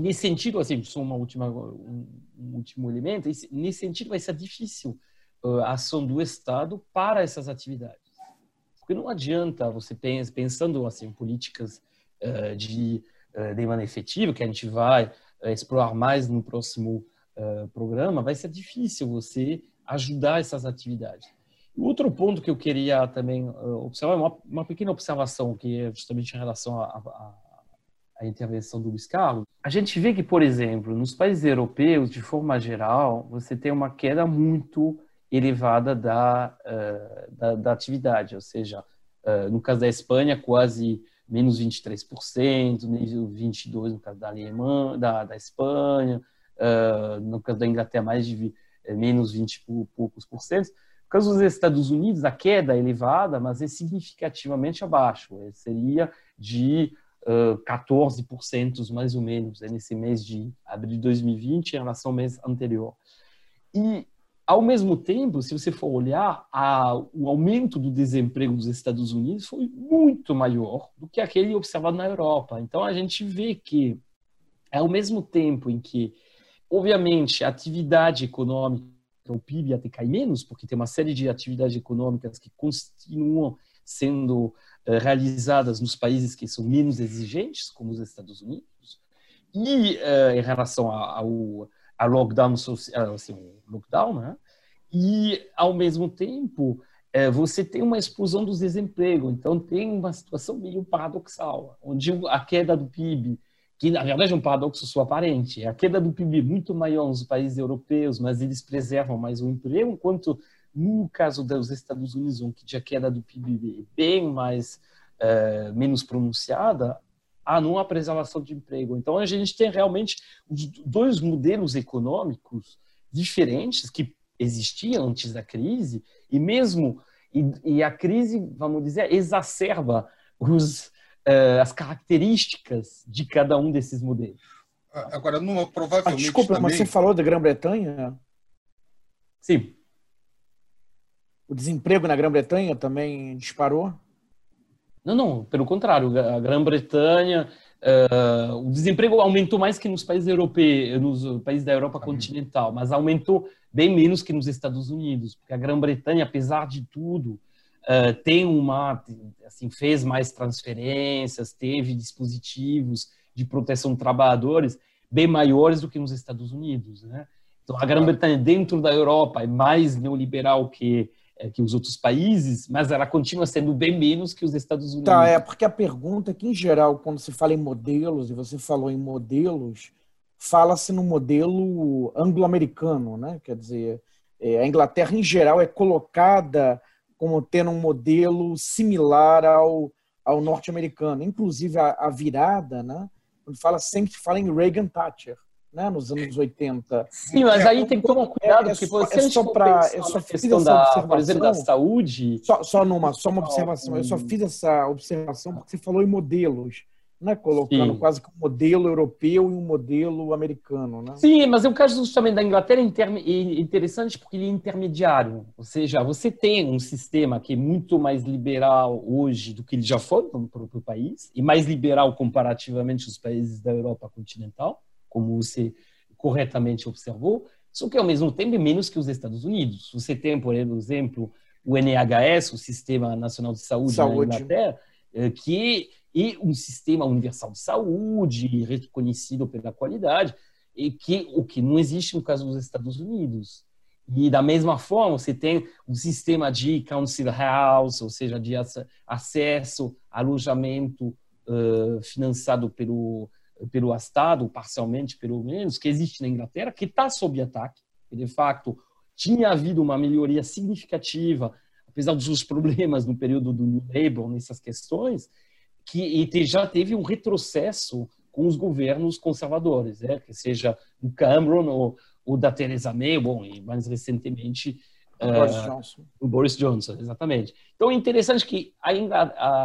Speaker 2: nesse sentido, assim, só uma última, um, último elemento, nesse sentido vai ser difícil uh, a ação do Estado para essas atividades. Porque não adianta você pensando assim políticas uh, de uh, demanda efetiva, que a gente vai explorar mais no próximo programa, vai ser difícil você ajudar essas atividades. Outro ponto que eu queria também observar, uma, uma pequena observação, que é justamente em relação à intervenção do Luiz Carlos. A gente vê que, por exemplo, nos países europeus, de forma geral, você tem uma queda muito elevada da, uh, da, da, atividade, ou seja, uh, no caso da Espanha, quase menos 23%, menos 22% no caso da Alemanha, da, da Espanha, uh, no caso da Inglaterra, mais de menos 20 e poucos por cento. No caso dos Estados Unidos, a queda é elevada, mas é significativamente abaixo. Seria de uh, 14% mais ou menos nesse mês de abril de 2020 em relação ao mês anterior. E ao mesmo tempo, se você for olhar, a, o aumento do desemprego dos Estados Unidos foi muito maior do que aquele observado na Europa. Então, a gente vê que, ao mesmo tempo em que, obviamente, a atividade econômica, o PIB até cai menos, porque tem uma série de atividades econômicas que continuam sendo uh, realizadas nos países que são menos exigentes, como os Estados Unidos, e uh, em relação ao a lockdown social, assim, lockdown, né? E ao mesmo tempo você tem uma explosão dos desemprego, então tem uma situação meio paradoxal, onde a queda do PIB, que na verdade é um paradoxo só aparente, a queda do PIB é muito maior nos países europeus, mas eles preservam mais o emprego, enquanto no caso dos Estados Unidos, onde a queda do PIB é bem mais é, menos pronunciada, há não preservação de emprego. Então, a gente tem realmente dois modelos econômicos diferentes que existiam antes da crise e mesmo e, e a crise, vamos dizer, exacerba os, uh, as características de cada um desses modelos.
Speaker 3: Agora, numa, provavelmente.
Speaker 4: Ah, desculpa,
Speaker 3: também...
Speaker 4: mas você falou da Grã-Bretanha?
Speaker 2: Sim.
Speaker 4: O desemprego na Grã-Bretanha também disparou?
Speaker 2: Não, não, pelo contrário, a Grã-Bretanha, uh, o desemprego aumentou mais que nos países europeus, nos países da Europa continental, mas aumentou bem menos que nos Estados Unidos, porque a Grã-Bretanha, apesar de tudo, uh, tem uma, assim, fez mais transferências, teve dispositivos de proteção de trabalhadores bem maiores do que nos Estados Unidos, né? Então, a Grã-Bretanha, dentro da Europa, é mais neoliberal que que os outros países, mas ela continua sendo bem menos que os Estados Unidos.
Speaker 4: Tá, é porque a pergunta é que, em geral, quando se fala em modelos, e você falou em modelos, fala-se no modelo anglo-americano, né? Quer dizer, é, a Inglaterra, em geral, é colocada como tendo um modelo similar ao, ao norte-americano. Inclusive, a, a virada, né? Fala, sempre fala em Reagan-Thatcher né, nos anos 80.
Speaker 2: Sim, mas aí tem que tomar cuidado, é, é porque só,
Speaker 4: é só para é só
Speaker 2: questão da, por exemplo, da saúde.
Speaker 4: Só, só numa, só uma observação. Eu só fiz essa observação porque você falou em modelos. Né, colocando Sim. quase que um modelo europeu e um modelo americano. Né?
Speaker 2: Sim, mas o caso também da Inglaterra é interessante porque ele é intermediário. Ou seja, você tem um sistema que é muito mais liberal hoje do que ele já foi no próprio país, e mais liberal comparativamente aos países da Europa continental como você corretamente observou, só que ao mesmo tempo é menos que os Estados Unidos. Você tem, por exemplo, o NHS, o Sistema Nacional de Saúde, Saúde. na Inglaterra, eh, que é um sistema universal de saúde, reconhecido pela qualidade, e que o que não existe no caso dos Estados Unidos. E da mesma forma, você tem um sistema de council house, ou seja, de acesso, alojamento uh, financiado pelo pelo Estado, parcialmente pelo menos, que existe na Inglaterra, que está sob ataque. E, de fato, tinha havido uma melhoria significativa, apesar dos [LAUGHS] problemas no período do New Labour nessas questões, que e já teve um retrocesso com os governos conservadores, né? que seja o Cameron ou, ou da Theresa May, bom, e mais recentemente
Speaker 4: o Boris é, Johnson.
Speaker 2: O Boris Johnson, exatamente. Então é interessante que a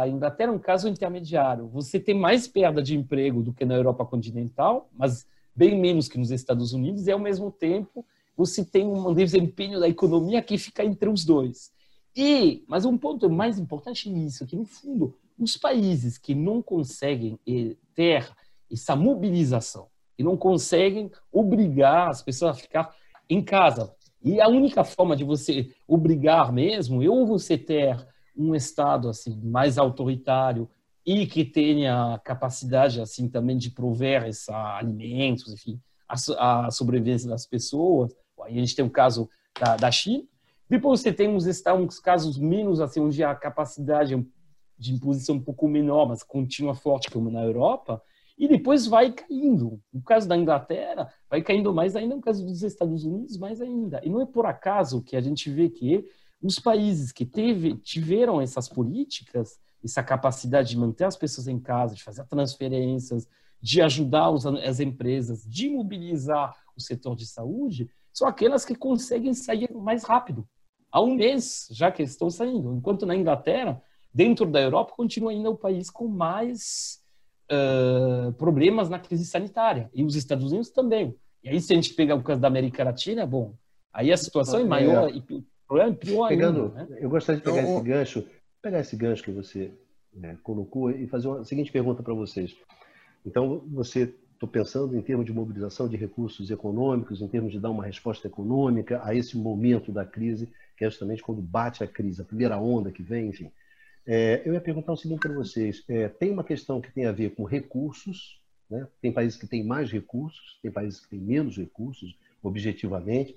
Speaker 2: Inglaterra é um caso intermediário. Você tem mais perda de emprego do que na Europa continental, mas bem menos que nos Estados Unidos, e ao mesmo tempo você tem um desempenho da economia que fica entre os dois. E, mas um ponto mais importante nisso, que no fundo, os países que não conseguem eh, ter essa mobilização, e não conseguem obrigar as pessoas a ficar em casa, e a única forma de você obrigar mesmo ou você ter um Estado assim mais autoritário e que tenha capacidade assim também de prover esses alimentos, enfim, a, a sobrevivência das pessoas. Aí a gente tem o caso da, da China, Depois você tem uns, uns casos menos, assim, onde a capacidade de imposição é um pouco menor, mas continua forte, como na Europa, e depois vai caindo. No caso da Inglaterra, vai caindo mais ainda, no caso dos Estados Unidos, mais ainda. E não é por acaso que a gente vê que os países que teve, tiveram essas políticas, essa capacidade de manter as pessoas em casa, de fazer transferências, de ajudar as empresas, de mobilizar o setor de saúde, são aquelas que conseguem sair mais rápido. Há um mês já que estão saindo. Enquanto na Inglaterra, dentro da Europa, continua ainda o país com mais uh, problemas na crise sanitária. E os Estados Unidos também. E aí, se a gente pegar o caso da América Latina, bom, aí a situação é maior é. e o problema é pior
Speaker 1: Pegando, ainda. Né? Eu gostaria de pegar esse gancho, pegar esse gancho que você né, colocou e fazer uma seguinte pergunta para vocês. Então, você estou pensando em termos de mobilização de recursos econômicos, em termos de dar uma resposta econômica a esse momento da crise, que é justamente quando bate a crise, a primeira onda que vem, enfim. É, eu ia perguntar o seguinte para vocês: é, tem uma questão que tem a ver com recursos, né? tem países que têm mais recursos, tem países que têm menos recursos, objetivamente,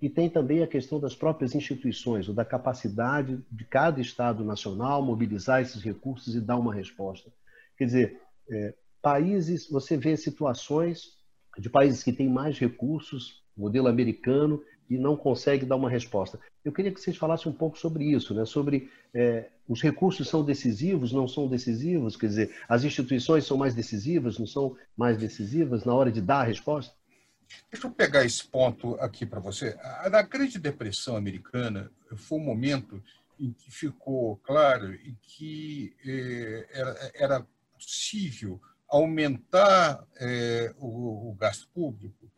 Speaker 1: e tem também a questão das próprias instituições, ou da capacidade de cada Estado nacional mobilizar esses recursos e dar uma resposta. Quer dizer, é, países, você vê situações de países que têm mais recursos, modelo americano, e não consegue dar uma resposta. Eu queria que vocês falassem um pouco sobre isso, né? sobre é, os recursos são decisivos, não são decisivos, quer dizer, as instituições são mais decisivas, não são mais decisivas na hora de dar a resposta?
Speaker 3: Deixa eu pegar esse ponto aqui para você. A Grande Depressão Americana foi um momento em que ficou claro em que eh, era, era possível aumentar é, o, o, gasto público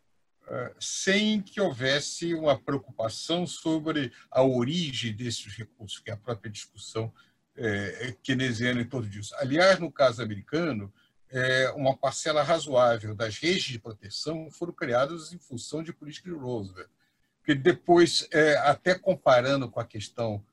Speaker 3: sem que houvesse uma preocupação sobre a origem desses recursos, que é a própria discussão é, keynesiana em torno disso. Aliás, no caso americano, é, uma parcela razoável das redes de proteção foram criadas em função de política de Roosevelt. Porque depois, é, até comparando com a questão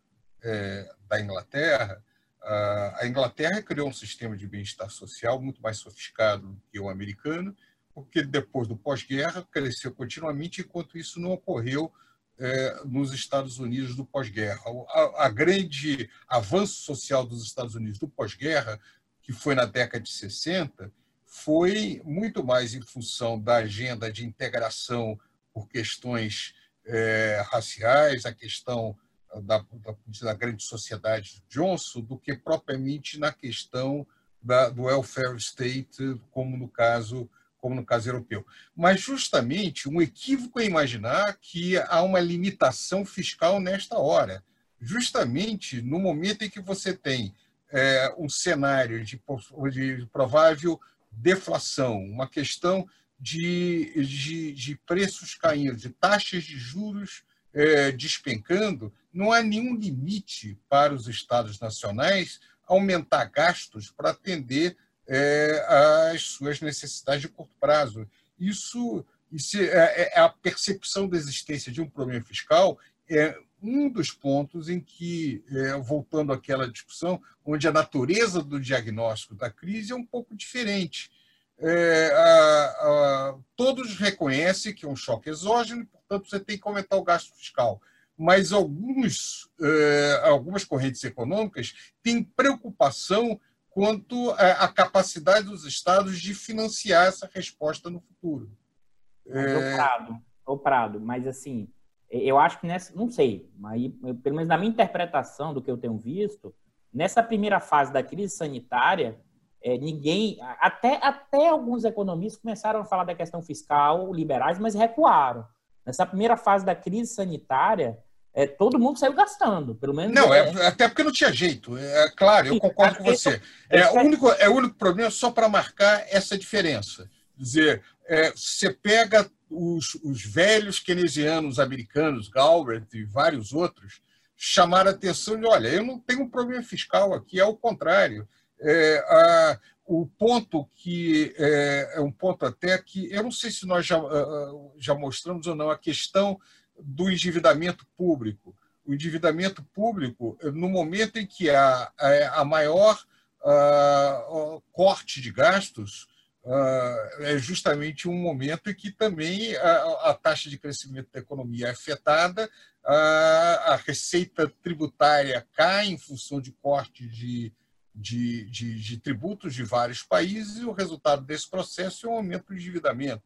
Speaker 3: é, da Inglaterra, a Inglaterra criou um sistema de bem-estar social muito mais sofisticado do que o americano, porque depois do pós-guerra cresceu continuamente, enquanto isso não ocorreu é, nos Estados Unidos do pós-guerra. A, a, grande avanço social dos Estados Unidos do pós-guerra, que foi na década de 60, foi muito mais em função da agenda de integração por questões é, raciais, a questão da, da, da grande sociedade Johnson do que propriamente na questão da, do welfare state, como no caso como no caso europeu. Mas justamente um equívoco é imaginar que há uma limitação fiscal nesta hora. Justamente no momento em que você tem é, um cenário de, de, provável deflação, uma questão de, de, de preços caindo, de taxas de juros é, despencando, não há nenhum limite para os estados nacionais aumentar gastos para atender é, suas necessidades de curto prazo. Isso, isso é, é, é, a percepção da existência de um problema fiscal é um dos pontos em que, é, voltando àquela discussão, onde a natureza do diagnóstico da crise é um pouco diferente. É, a, a, todos reconhecem que é um choque exógeno, portanto, você tem que aumentar o gasto fiscal mas alguns, eh, algumas correntes econômicas têm preocupação quanto à capacidade dos estados de financiar essa resposta no futuro.
Speaker 5: É... Prado, o Prado, mas assim, eu acho que nessa, não sei, mas pelo menos na minha interpretação do que eu tenho visto, nessa primeira fase da crise sanitária, é, ninguém, até, até alguns economistas começaram a falar da questão fiscal, liberais, mas recuaram. Nessa primeira fase da crise sanitária, é, todo mundo saiu gastando, pelo menos.
Speaker 3: Não, é, é até porque não tinha jeito. É claro, eu concordo com você. É, o único, é o único problema só para marcar essa diferença. Dizer, é, você pega os, os velhos keynesianos americanos, Galbraith e vários outros, chamaram a atenção de, olha, eu não tenho um problema fiscal aqui, é o contrário. É, a, o ponto que é, é, um ponto até que eu não sei se nós já, já mostramos ou não a questão do endividamento público. O endividamento público, no momento em que há a maior uh, corte de gastos, é justamente um momento em que também a, a taxa de crescimento da economia é afetada, a, a receita tributária cai em função de corte de, de, de, de, tributos de vários países e o resultado desse processo é um aumento do endividamento.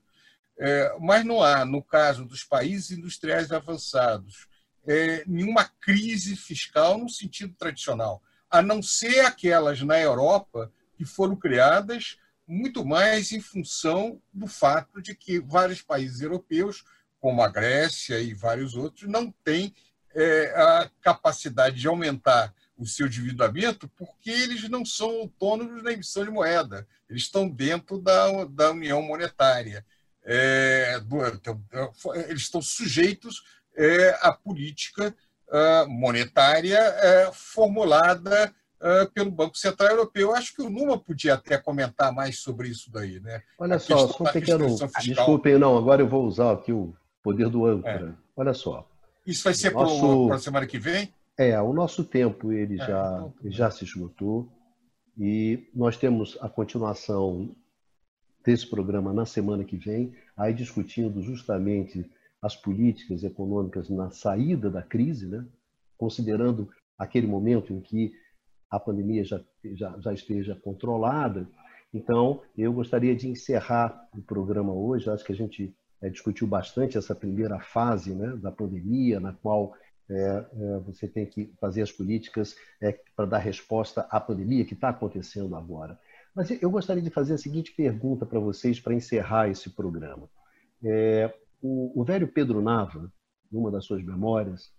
Speaker 3: É, mas não há, no caso dos países industriais avançados, é, nenhuma crise fiscal no sentido tradicional, a não ser aquelas na Europa que foram criadas muito mais em função do fato de que vários países europeus, como a Grécia e vários outros, não têm é, a capacidade de aumentar o seu endividamento porque eles não são autônomos na emissão de moeda, eles estão dentro da, da União Monetária. É, do, então, eles estão sujeitos é, à política monetária é, formulada uh, pelo Banco Central Europeu. Acho que o Numa podia até comentar mais sobre isso daí. Né?
Speaker 1: Olha a só, só um pequeno. Desculpem, não, agora eu vou usar aqui o poder do âncora. É. Olha só.
Speaker 3: Isso vai ser nosso... para a semana que vem?
Speaker 1: É, o nosso tempo ele é, já, então, tá já se esgotou e nós temos a continuação desse programa na semana que vem, aí discutindo justamente as políticas econômicas na saída da crise, né? considerando aquele momento em que a pandemia já, já, já esteja controlada. Então, eu gostaria de encerrar o programa hoje. Acho que a gente é, discutiu bastante essa primeira fase né, da pandemia, na qual é, é, você tem que fazer as políticas para dar resposta à pandemia que está acontecendo agora. Mas eu gostaria de fazer a seguinte pergunta para vocês para encerrar esse programa. É, o, o, velho Pedro Nava, numa das suas memórias,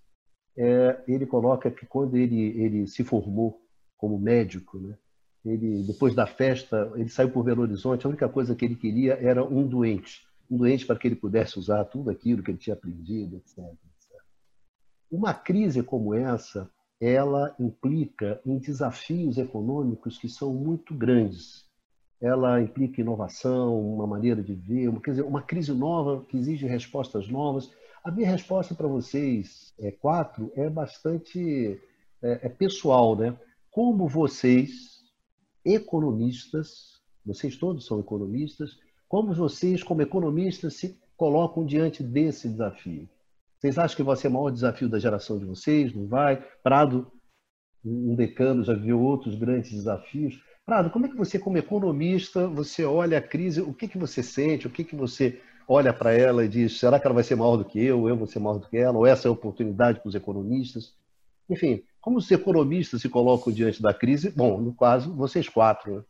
Speaker 1: é, ele coloca que quando ele, ele se formou como médico, né? Ele depois da festa, ele saiu por Belo Horizonte, a única coisa que ele queria era um doente, um doente para que ele pudesse usar tudo aquilo que ele tinha aprendido, etc. etc. Uma crise como essa, ela implica em desafios econômicos que são muito grandes. Ela implica inovação, uma maneira de ver, uma, quer dizer, uma crise nova que exige respostas novas. A minha resposta para vocês, é, quatro, é bastante é, é pessoal, né? como vocês, economistas, vocês todos são economistas, como vocês, como economistas, se colocam diante desse desafio? Vocês acham que vai ser o maior desafio da geração de vocês? Não vai? Prado, um decano, já viu outros grandes desafios. Prado, como é que você, como economista, você olha a crise, o que, que você sente, o que, que você olha para ela e diz, será que ela vai ser maior do que eu, eu vou ser maior do que ela, ou essa é a oportunidade para os economistas? Enfim, como os economistas se colocam diante da crise? Bom, no caso, vocês quatro.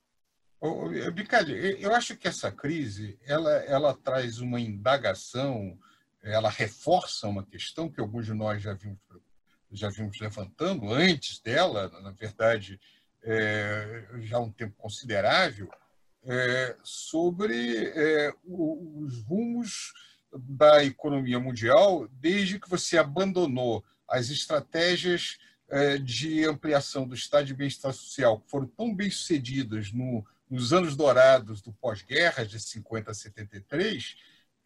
Speaker 3: Né? Bicalho, eu acho que essa crise ela, ela traz uma indagação, ela reforça uma questão que alguns de nós já vimos, já vimos levantando antes dela, na verdade, é, já há um tempo considerável, é, sobre é, os rumos da economia mundial desde que você abandonou as estratégias é, de ampliação do estado de bem-estar social, que foram tão bem sucedidas no, nos anos dourados do pós-guerra, de 50 a 73,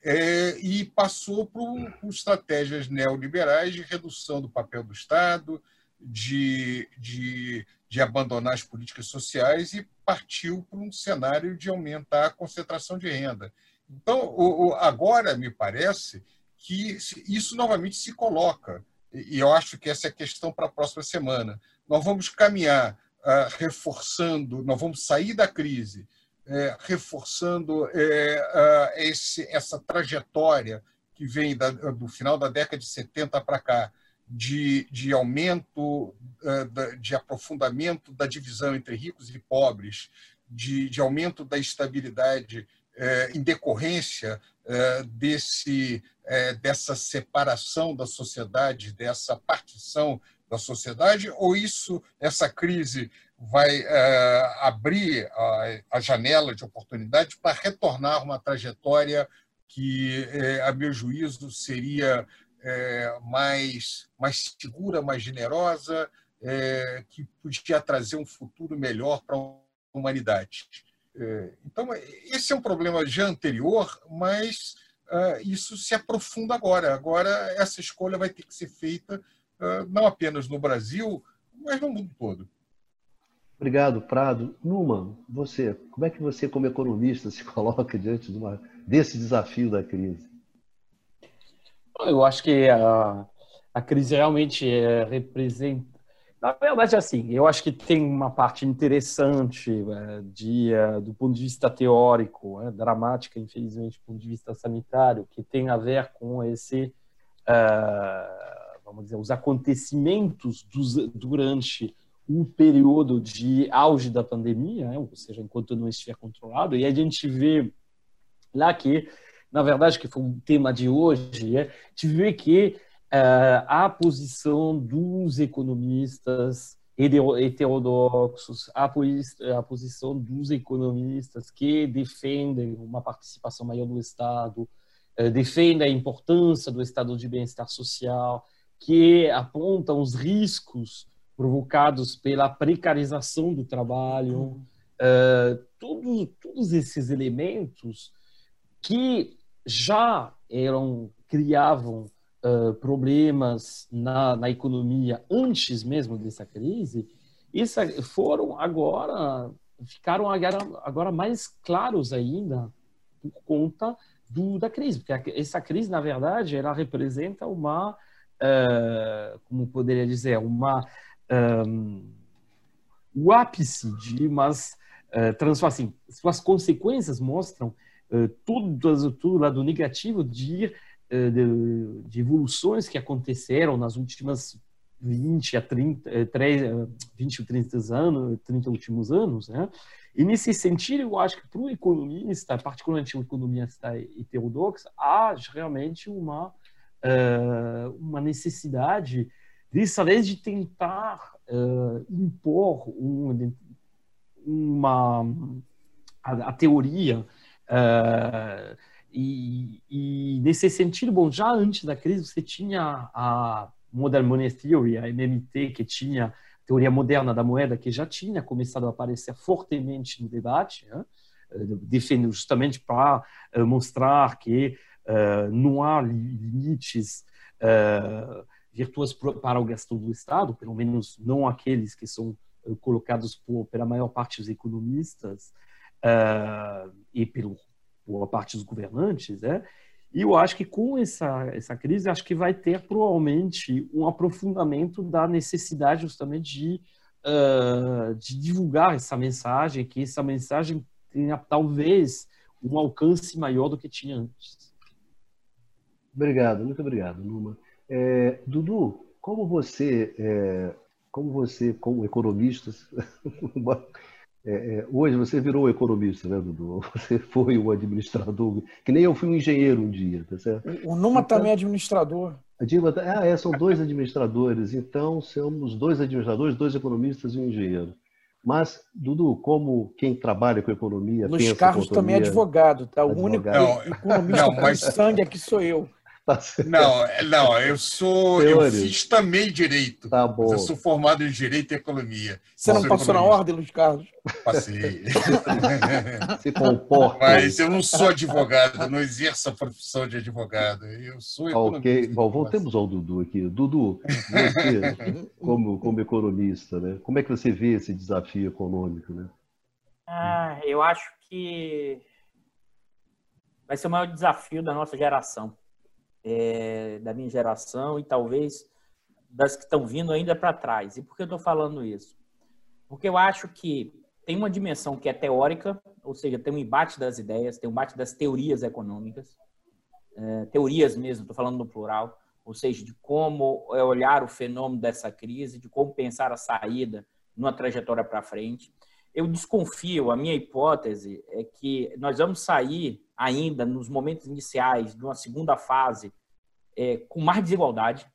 Speaker 3: é, e passou por, por estratégias neoliberais de redução do papel do Estado, de, de, de abandonar as políticas sociais e partiu para um cenário de aumentar a concentração de renda. Então, o, o, agora, me parece que isso novamente se coloca e eu acho que essa é a questão para a próxima semana. Nós vamos caminhar uh, reforçando, nós vamos sair da crise, é, reforçando é, uh, esse, essa trajetória que vem da, do final da década de 70 para cá, de, de aumento, uh, de aprofundamento da divisão entre ricos e pobres, de, de aumento da estabilidade é, em decorrência é, desse, é, dessa separação da sociedade, dessa partição da sociedade, ou isso, essa crise vai abrir a, janela de oportunidade para retornar uma trajetória que, a meu juízo, seria mais, mais segura, mais generosa, que podia trazer um futuro melhor para a humanidade. É, então, esse é um problema já anterior, mas isso se aprofunda agora. Agora, essa escolha vai ter que ser feita não apenas no Brasil, mas no mundo todo.
Speaker 1: Obrigado, Prado. Numa, você, como é que você, como economista, [LAUGHS] se coloca diante de uma, desse desafio da crise?
Speaker 2: Eu acho que a, a crise realmente é, representa. Na verdade, assim, eu acho que tem uma parte interessante é, de, é, do ponto de vista teórico, dramática, infelizmente, do ponto de vista sanitário, que tem a ver com esse, vamos dizer, os acontecimentos dos, durante um período de auge da pandemia, né? ou seja, enquanto não estiver controlado, e a gente vê lá que, na verdade, que foi um tema de hoje, é, a gente vê que uh, a posição dos economistas heterodoxos, a, a posição dos economistas que defendem uma participação maior do Estado, uh, defendem a importância do estado de bem-estar social, que apontam os riscos provocados pela precarização do trabalho, uh, tudo, todos esses elementos que já eram criavam uh, problemas na, na economia antes mesmo dessa crise, isso foram agora ficaram agora, agora mais claros ainda por conta do, da crise, porque essa crise na verdade ela representa uma uh, como poderia dizer uma um, o ápice de umas uh, transformações. Assim, suas consequências mostram uh, tudo, tudo lado negativo de, uh, de, de, evoluções que aconteceram nas últimas 20 a 30, 3, 20 ou 30 anos, 30 últimos anos, né? E nesse sentido, eu acho que para o economista, particularmente o economista heterodoxo, há realmente uma, uma necessidade dessa vez de tentar uh, impor um, uma a, a teoria uh, e, e, nesse sentido, bom, já antes da crise você tinha a Modern Money Theory, a MMT, que tinha a teoria moderna da moeda, que já tinha começado a aparecer fortemente no debate, né? defendendo justamente para mostrar que uh, não há limites uh, virtuas para o gasto do Estado, pelo menos não aqueles que são uh, colocados por, pela maior parte dos economistas uh, e pelo, por parte dos governantes, né? E eu acho que com essa, essa crise, acho que vai ter provavelmente um aprofundamento da necessidade justamente de, uh, de divulgar essa mensagem, que essa mensagem tenha talvez um alcance maior do que tinha antes.
Speaker 1: Obrigado, muito obrigado, Numa. É, Dudu, como você, é, como você, como economista, [LAUGHS] é, é, hoje você virou economista, né, Dudu? [LAUGHS] Você foi um administrador, que nem eu fui um engenheiro um dia, tá certo?
Speaker 4: O Numa então, também é administrador.
Speaker 1: A Dilma, ah, é, são dois administradores, então somos dois administradores, dois economistas e um engenheiro. Mas, Dudu, como quem trabalha com economia.
Speaker 4: Luiz Carlos também é advogado, tá? O único economista não, mas... com sangue aqui sou eu.
Speaker 3: Tá não, não, eu sou. Eu fiz também direito.
Speaker 1: Tá bom.
Speaker 3: Eu sou formado em direito e economia.
Speaker 4: Você não passou economista. na ordem, Luiz Carlos?
Speaker 3: Passei. [LAUGHS]
Speaker 1: Se comporta.
Speaker 3: Mas eu não sou advogado, não exerço a profissão de advogado. Eu sou economista.
Speaker 1: Ok, bom, voltemos ao Dudu aqui. Dudu, você, [LAUGHS] como, como economista, né? como é que você vê esse desafio econômico? Né?
Speaker 5: Ah, eu acho que vai ser o maior desafio da nossa geração é, da minha geração e talvez das que estão vindo ainda para trás. E por que eu estou falando isso? Porque eu acho que tem uma dimensão que é teórica, ou seja, tem um embate das ideias, tem um embate das teorias econômicas, é, teorias mesmo, estou falando no plural, ou seja, de como é olhar o fenômeno dessa crise, de como pensar a saída numa trajetória para frente. Eu desconfio, a minha hipótese é que nós vamos sair ainda nos momentos iniciais de uma segunda fase é, com mais desigualdade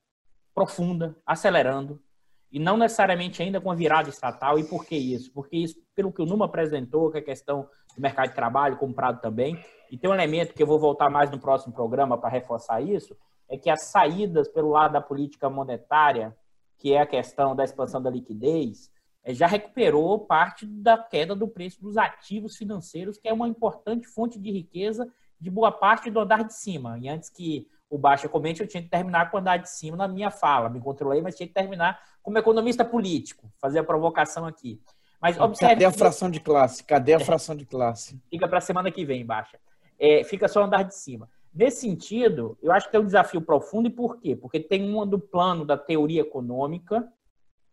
Speaker 5: profunda, acelerando, e não necessariamente ainda com a virada estatal. E por que isso? Porque isso, pelo que o Numa apresentou, que é a questão do mercado de trabalho, comprado também, e tem um elemento que eu vou voltar mais no próximo programa para reforçar isso, é que as saídas pelo lado da política monetária, que é a questão da expansão da liquidez, já recuperou parte da queda do preço dos ativos financeiros, que é uma importante fonte de riqueza de boa parte do andar de cima. E antes que o Baixa comente, eu tinha que terminar com o andar de cima na minha fala. Me controlei, mas tinha que terminar como economista político, fazer a provocação aqui. Mas observe.
Speaker 4: Cadê a fração de classe? Cadê a fração de classe?
Speaker 5: Fica para a semana que vem, baixa. É, fica só andar de cima. Nesse sentido, eu acho que tem um desafio profundo, e por quê? Porque tem um do plano da teoria econômica,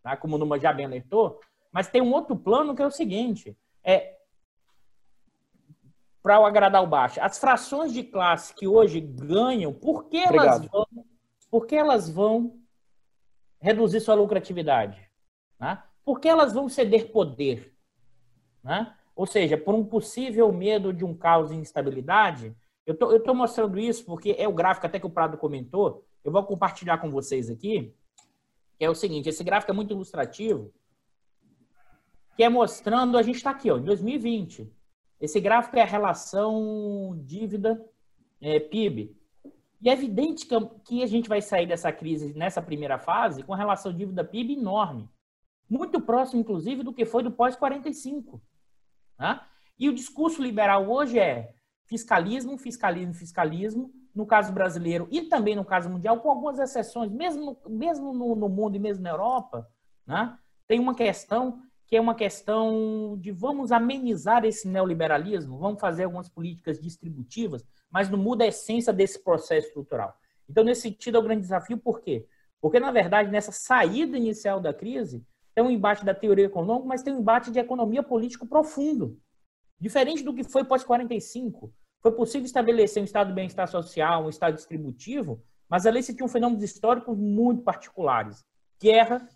Speaker 5: tá? como o Numa já bem alertou, mas tem um outro plano que é o seguinte: é para agradar o baixo. As frações de classe que hoje ganham, por que elas vão, por que elas vão reduzir sua lucratividade? Né? Por que elas vão ceder poder? Né? Ou seja, por um possível medo de um caos e instabilidade. Eu estou mostrando isso porque é o gráfico até que o Prado comentou. Eu vou compartilhar com vocês aqui. Que é o seguinte: esse gráfico é muito ilustrativo. Que é mostrando, a gente está aqui, ó, em 2020. Esse gráfico é a relação dívida é, PIB. E é evidente que, a gente vai sair dessa crise nessa primeira fase com relação dívida PIB enorme. Muito próximo, inclusive, do que foi do pós-45. Né? E o discurso liberal hoje é fiscalismo, fiscalismo, fiscalismo, no caso brasileiro e também no caso mundial, com algumas exceções, mesmo, mesmo no, no mundo e mesmo na Europa, né? tem uma questão que é uma questão de vamos amenizar esse neoliberalismo, vamos fazer algumas políticas distributivas, mas não muda a essência desse processo estrutural. Então, nesse sentido, é o grande desafio, por quê? Porque, na verdade, nessa saída inicial da crise, tem um embate da teoria econômica, mas tem um embate de economia político profundo. Diferente do que foi pós-45. Foi possível estabelecer um estado de bem-estar social, um estado distributivo, mas ali se tinha um fenômenos históricos muito particulares. Guerra,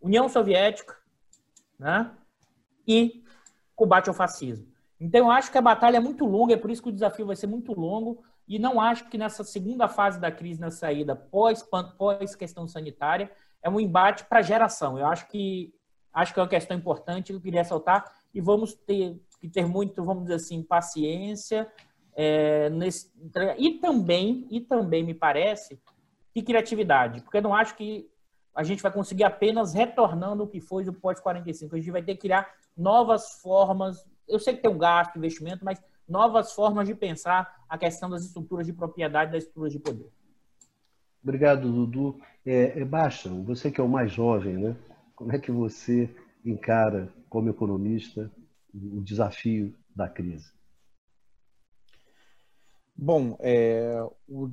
Speaker 5: União Soviética, né? e combate ao fascismo. Então, eu acho que a batalha é muito longa, é por isso que o desafio vai ser muito longo, e não acho que nessa segunda fase da crise, na saída pós, pós questão sanitária, é um embate para geração. Eu acho que acho que é uma questão importante, eu queria ressaltar, e vamos ter que ter muito, vamos dizer assim, paciência, é, nesse, e também, e também me parece, que criatividade, porque eu não acho que a gente vai conseguir apenas retornando o que foi do pós-45. A gente vai ter que criar novas formas. Eu sei que tem um gasto, investimento, mas novas formas de pensar a questão das estruturas de propriedade, das estruturas de poder.
Speaker 1: Obrigado, Dudu. É, é Baixa, você que é o mais jovem, né? Como é que você encara, como economista, o desafio da crise?
Speaker 4: Bom, é, o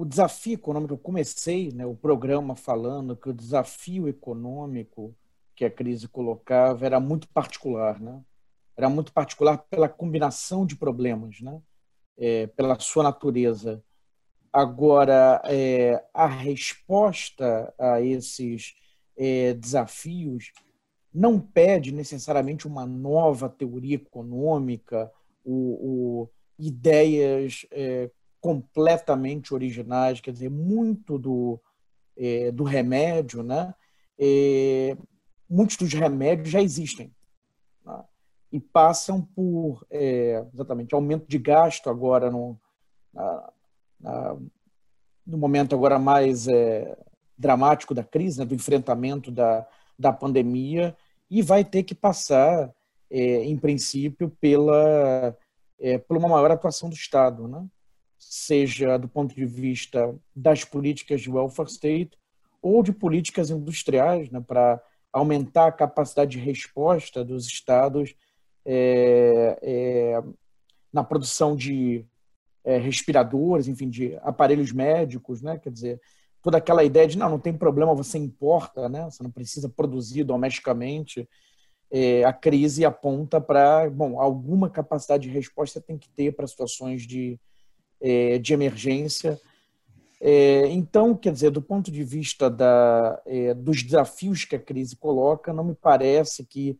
Speaker 4: o desafio econômico, eu comecei né, o programa falando que o desafio econômico que a crise colocava era muito particular, né? Era muito particular pela combinação de problemas, né? É, pela sua natureza. Agora, é, a resposta a esses é, desafios não pede necessariamente uma nova teoria econômica, o, o ideias é, completamente originais, quer dizer, muito do, é, do remédio, né? É, muitos dos remédios já existem né? e passam por é, exatamente aumento de gasto agora no, na, na, no momento agora mais é, dramático da crise, né? do enfrentamento da, da pandemia e vai ter que passar, é, em princípio, pela, é, por uma maior atuação do Estado, né? seja do ponto de vista das políticas de welfare state ou de políticas industriais, né, para aumentar a capacidade de resposta dos estados é, é, na produção de é, respiradores, enfim, de aparelhos médicos, né? Quer dizer, toda aquela ideia de não, não tem problema, você importa, né? Você não precisa produzir domesticamente. É, a crise aponta para, bom, alguma capacidade de resposta tem que ter para situações de é, de emergência. É, então, quer dizer, do ponto de vista da, é, dos desafios que a crise coloca, não me parece que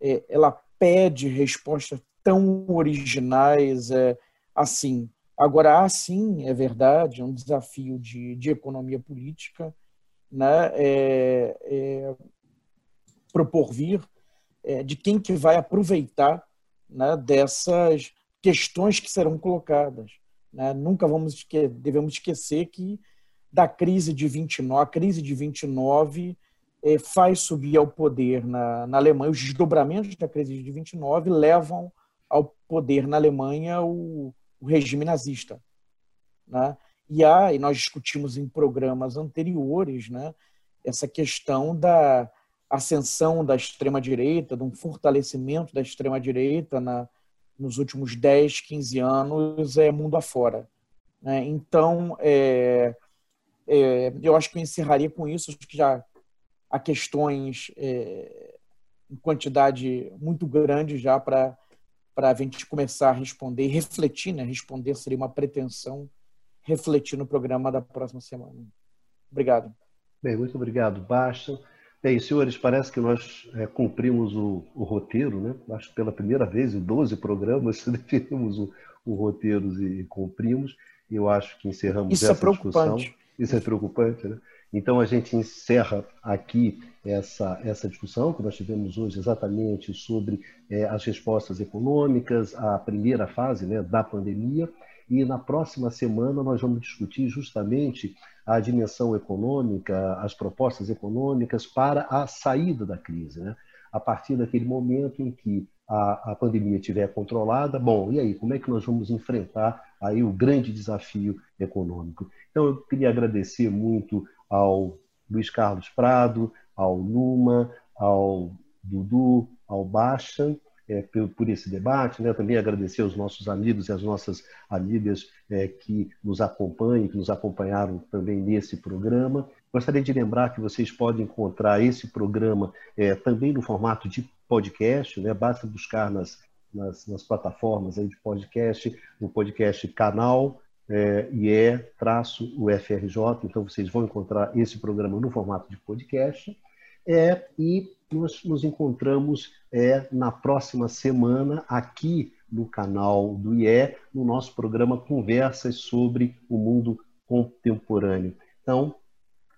Speaker 4: é, ela pede respostas tão originais é, assim. Agora, há sim, é verdade, um desafio de, de economia política, né, é, é, propor vir é, de quem que vai aproveitar né, dessas questões que serão colocadas. Né? Nunca vamos esque devemos esquecer que da crise de 29, a crise de 29 eh, faz subir ao poder na, na Alemanha, os desdobramentos da crise de 29 levam ao poder na Alemanha o, o regime nazista. Né? E, há, e nós discutimos em programas anteriores né, essa questão da ascensão da extrema-direita, de um fortalecimento da extrema-direita na, nos últimos 10, 15 anos, é mundo afora. Né? Então, é, é, eu acho que eu encerraria com isso, acho que já há questões é, em quantidade muito grande já para para a gente começar a responder, refletir, né? Responder seria uma pretensão, refletir no programa da próxima semana. Obrigado.
Speaker 1: Bem, muito obrigado, Basta. Bem, senhores, parece que nós é, cumprimos o, o, roteiro, né? Acho que pela primeira vez em 12 programas [LAUGHS] definimos o, o roteiro e cumprimos. Eu acho que encerramos
Speaker 4: Isso
Speaker 1: é
Speaker 4: essa é discussão.
Speaker 1: Isso é preocupante, né? Então a gente encerra aqui essa, essa discussão que nós tivemos hoje exatamente sobre é, as respostas econômicas, a primeira fase né, da pandemia, e na próxima semana nós vamos discutir justamente a dimensão econômica, as propostas econômicas para a saída da crise. Né? A partir daquele momento em que a, a pandemia estiver controlada, bom, e aí, como é que nós vamos enfrentar aí o grande desafio econômico? Então, eu queria agradecer muito ao Luiz Carlos Prado, ao Numa, ao Dudu, ao Baixa, é, por, por, esse debate. Né? Também agradecer aos nossos amigos e às nossas amigas é, que nos acompanham, que nos acompanharam também nesse programa. Gostaria de lembrar que vocês podem encontrar esse programa é, também no formato de podcast, né? basta buscar nas, nas, nas plataformas aí de podcast, no podcast Canal é, IE-UFRJ, então vocês vão encontrar esse programa no formato de podcast. É, e nós nos encontramos é, na próxima semana aqui no canal do IE, no nosso programa Conversas sobre o Mundo Contemporâneo. Então,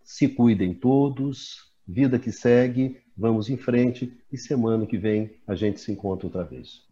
Speaker 1: se cuidem todos, vida que segue, vamos em frente e semana que vem a gente se encontra outra vez.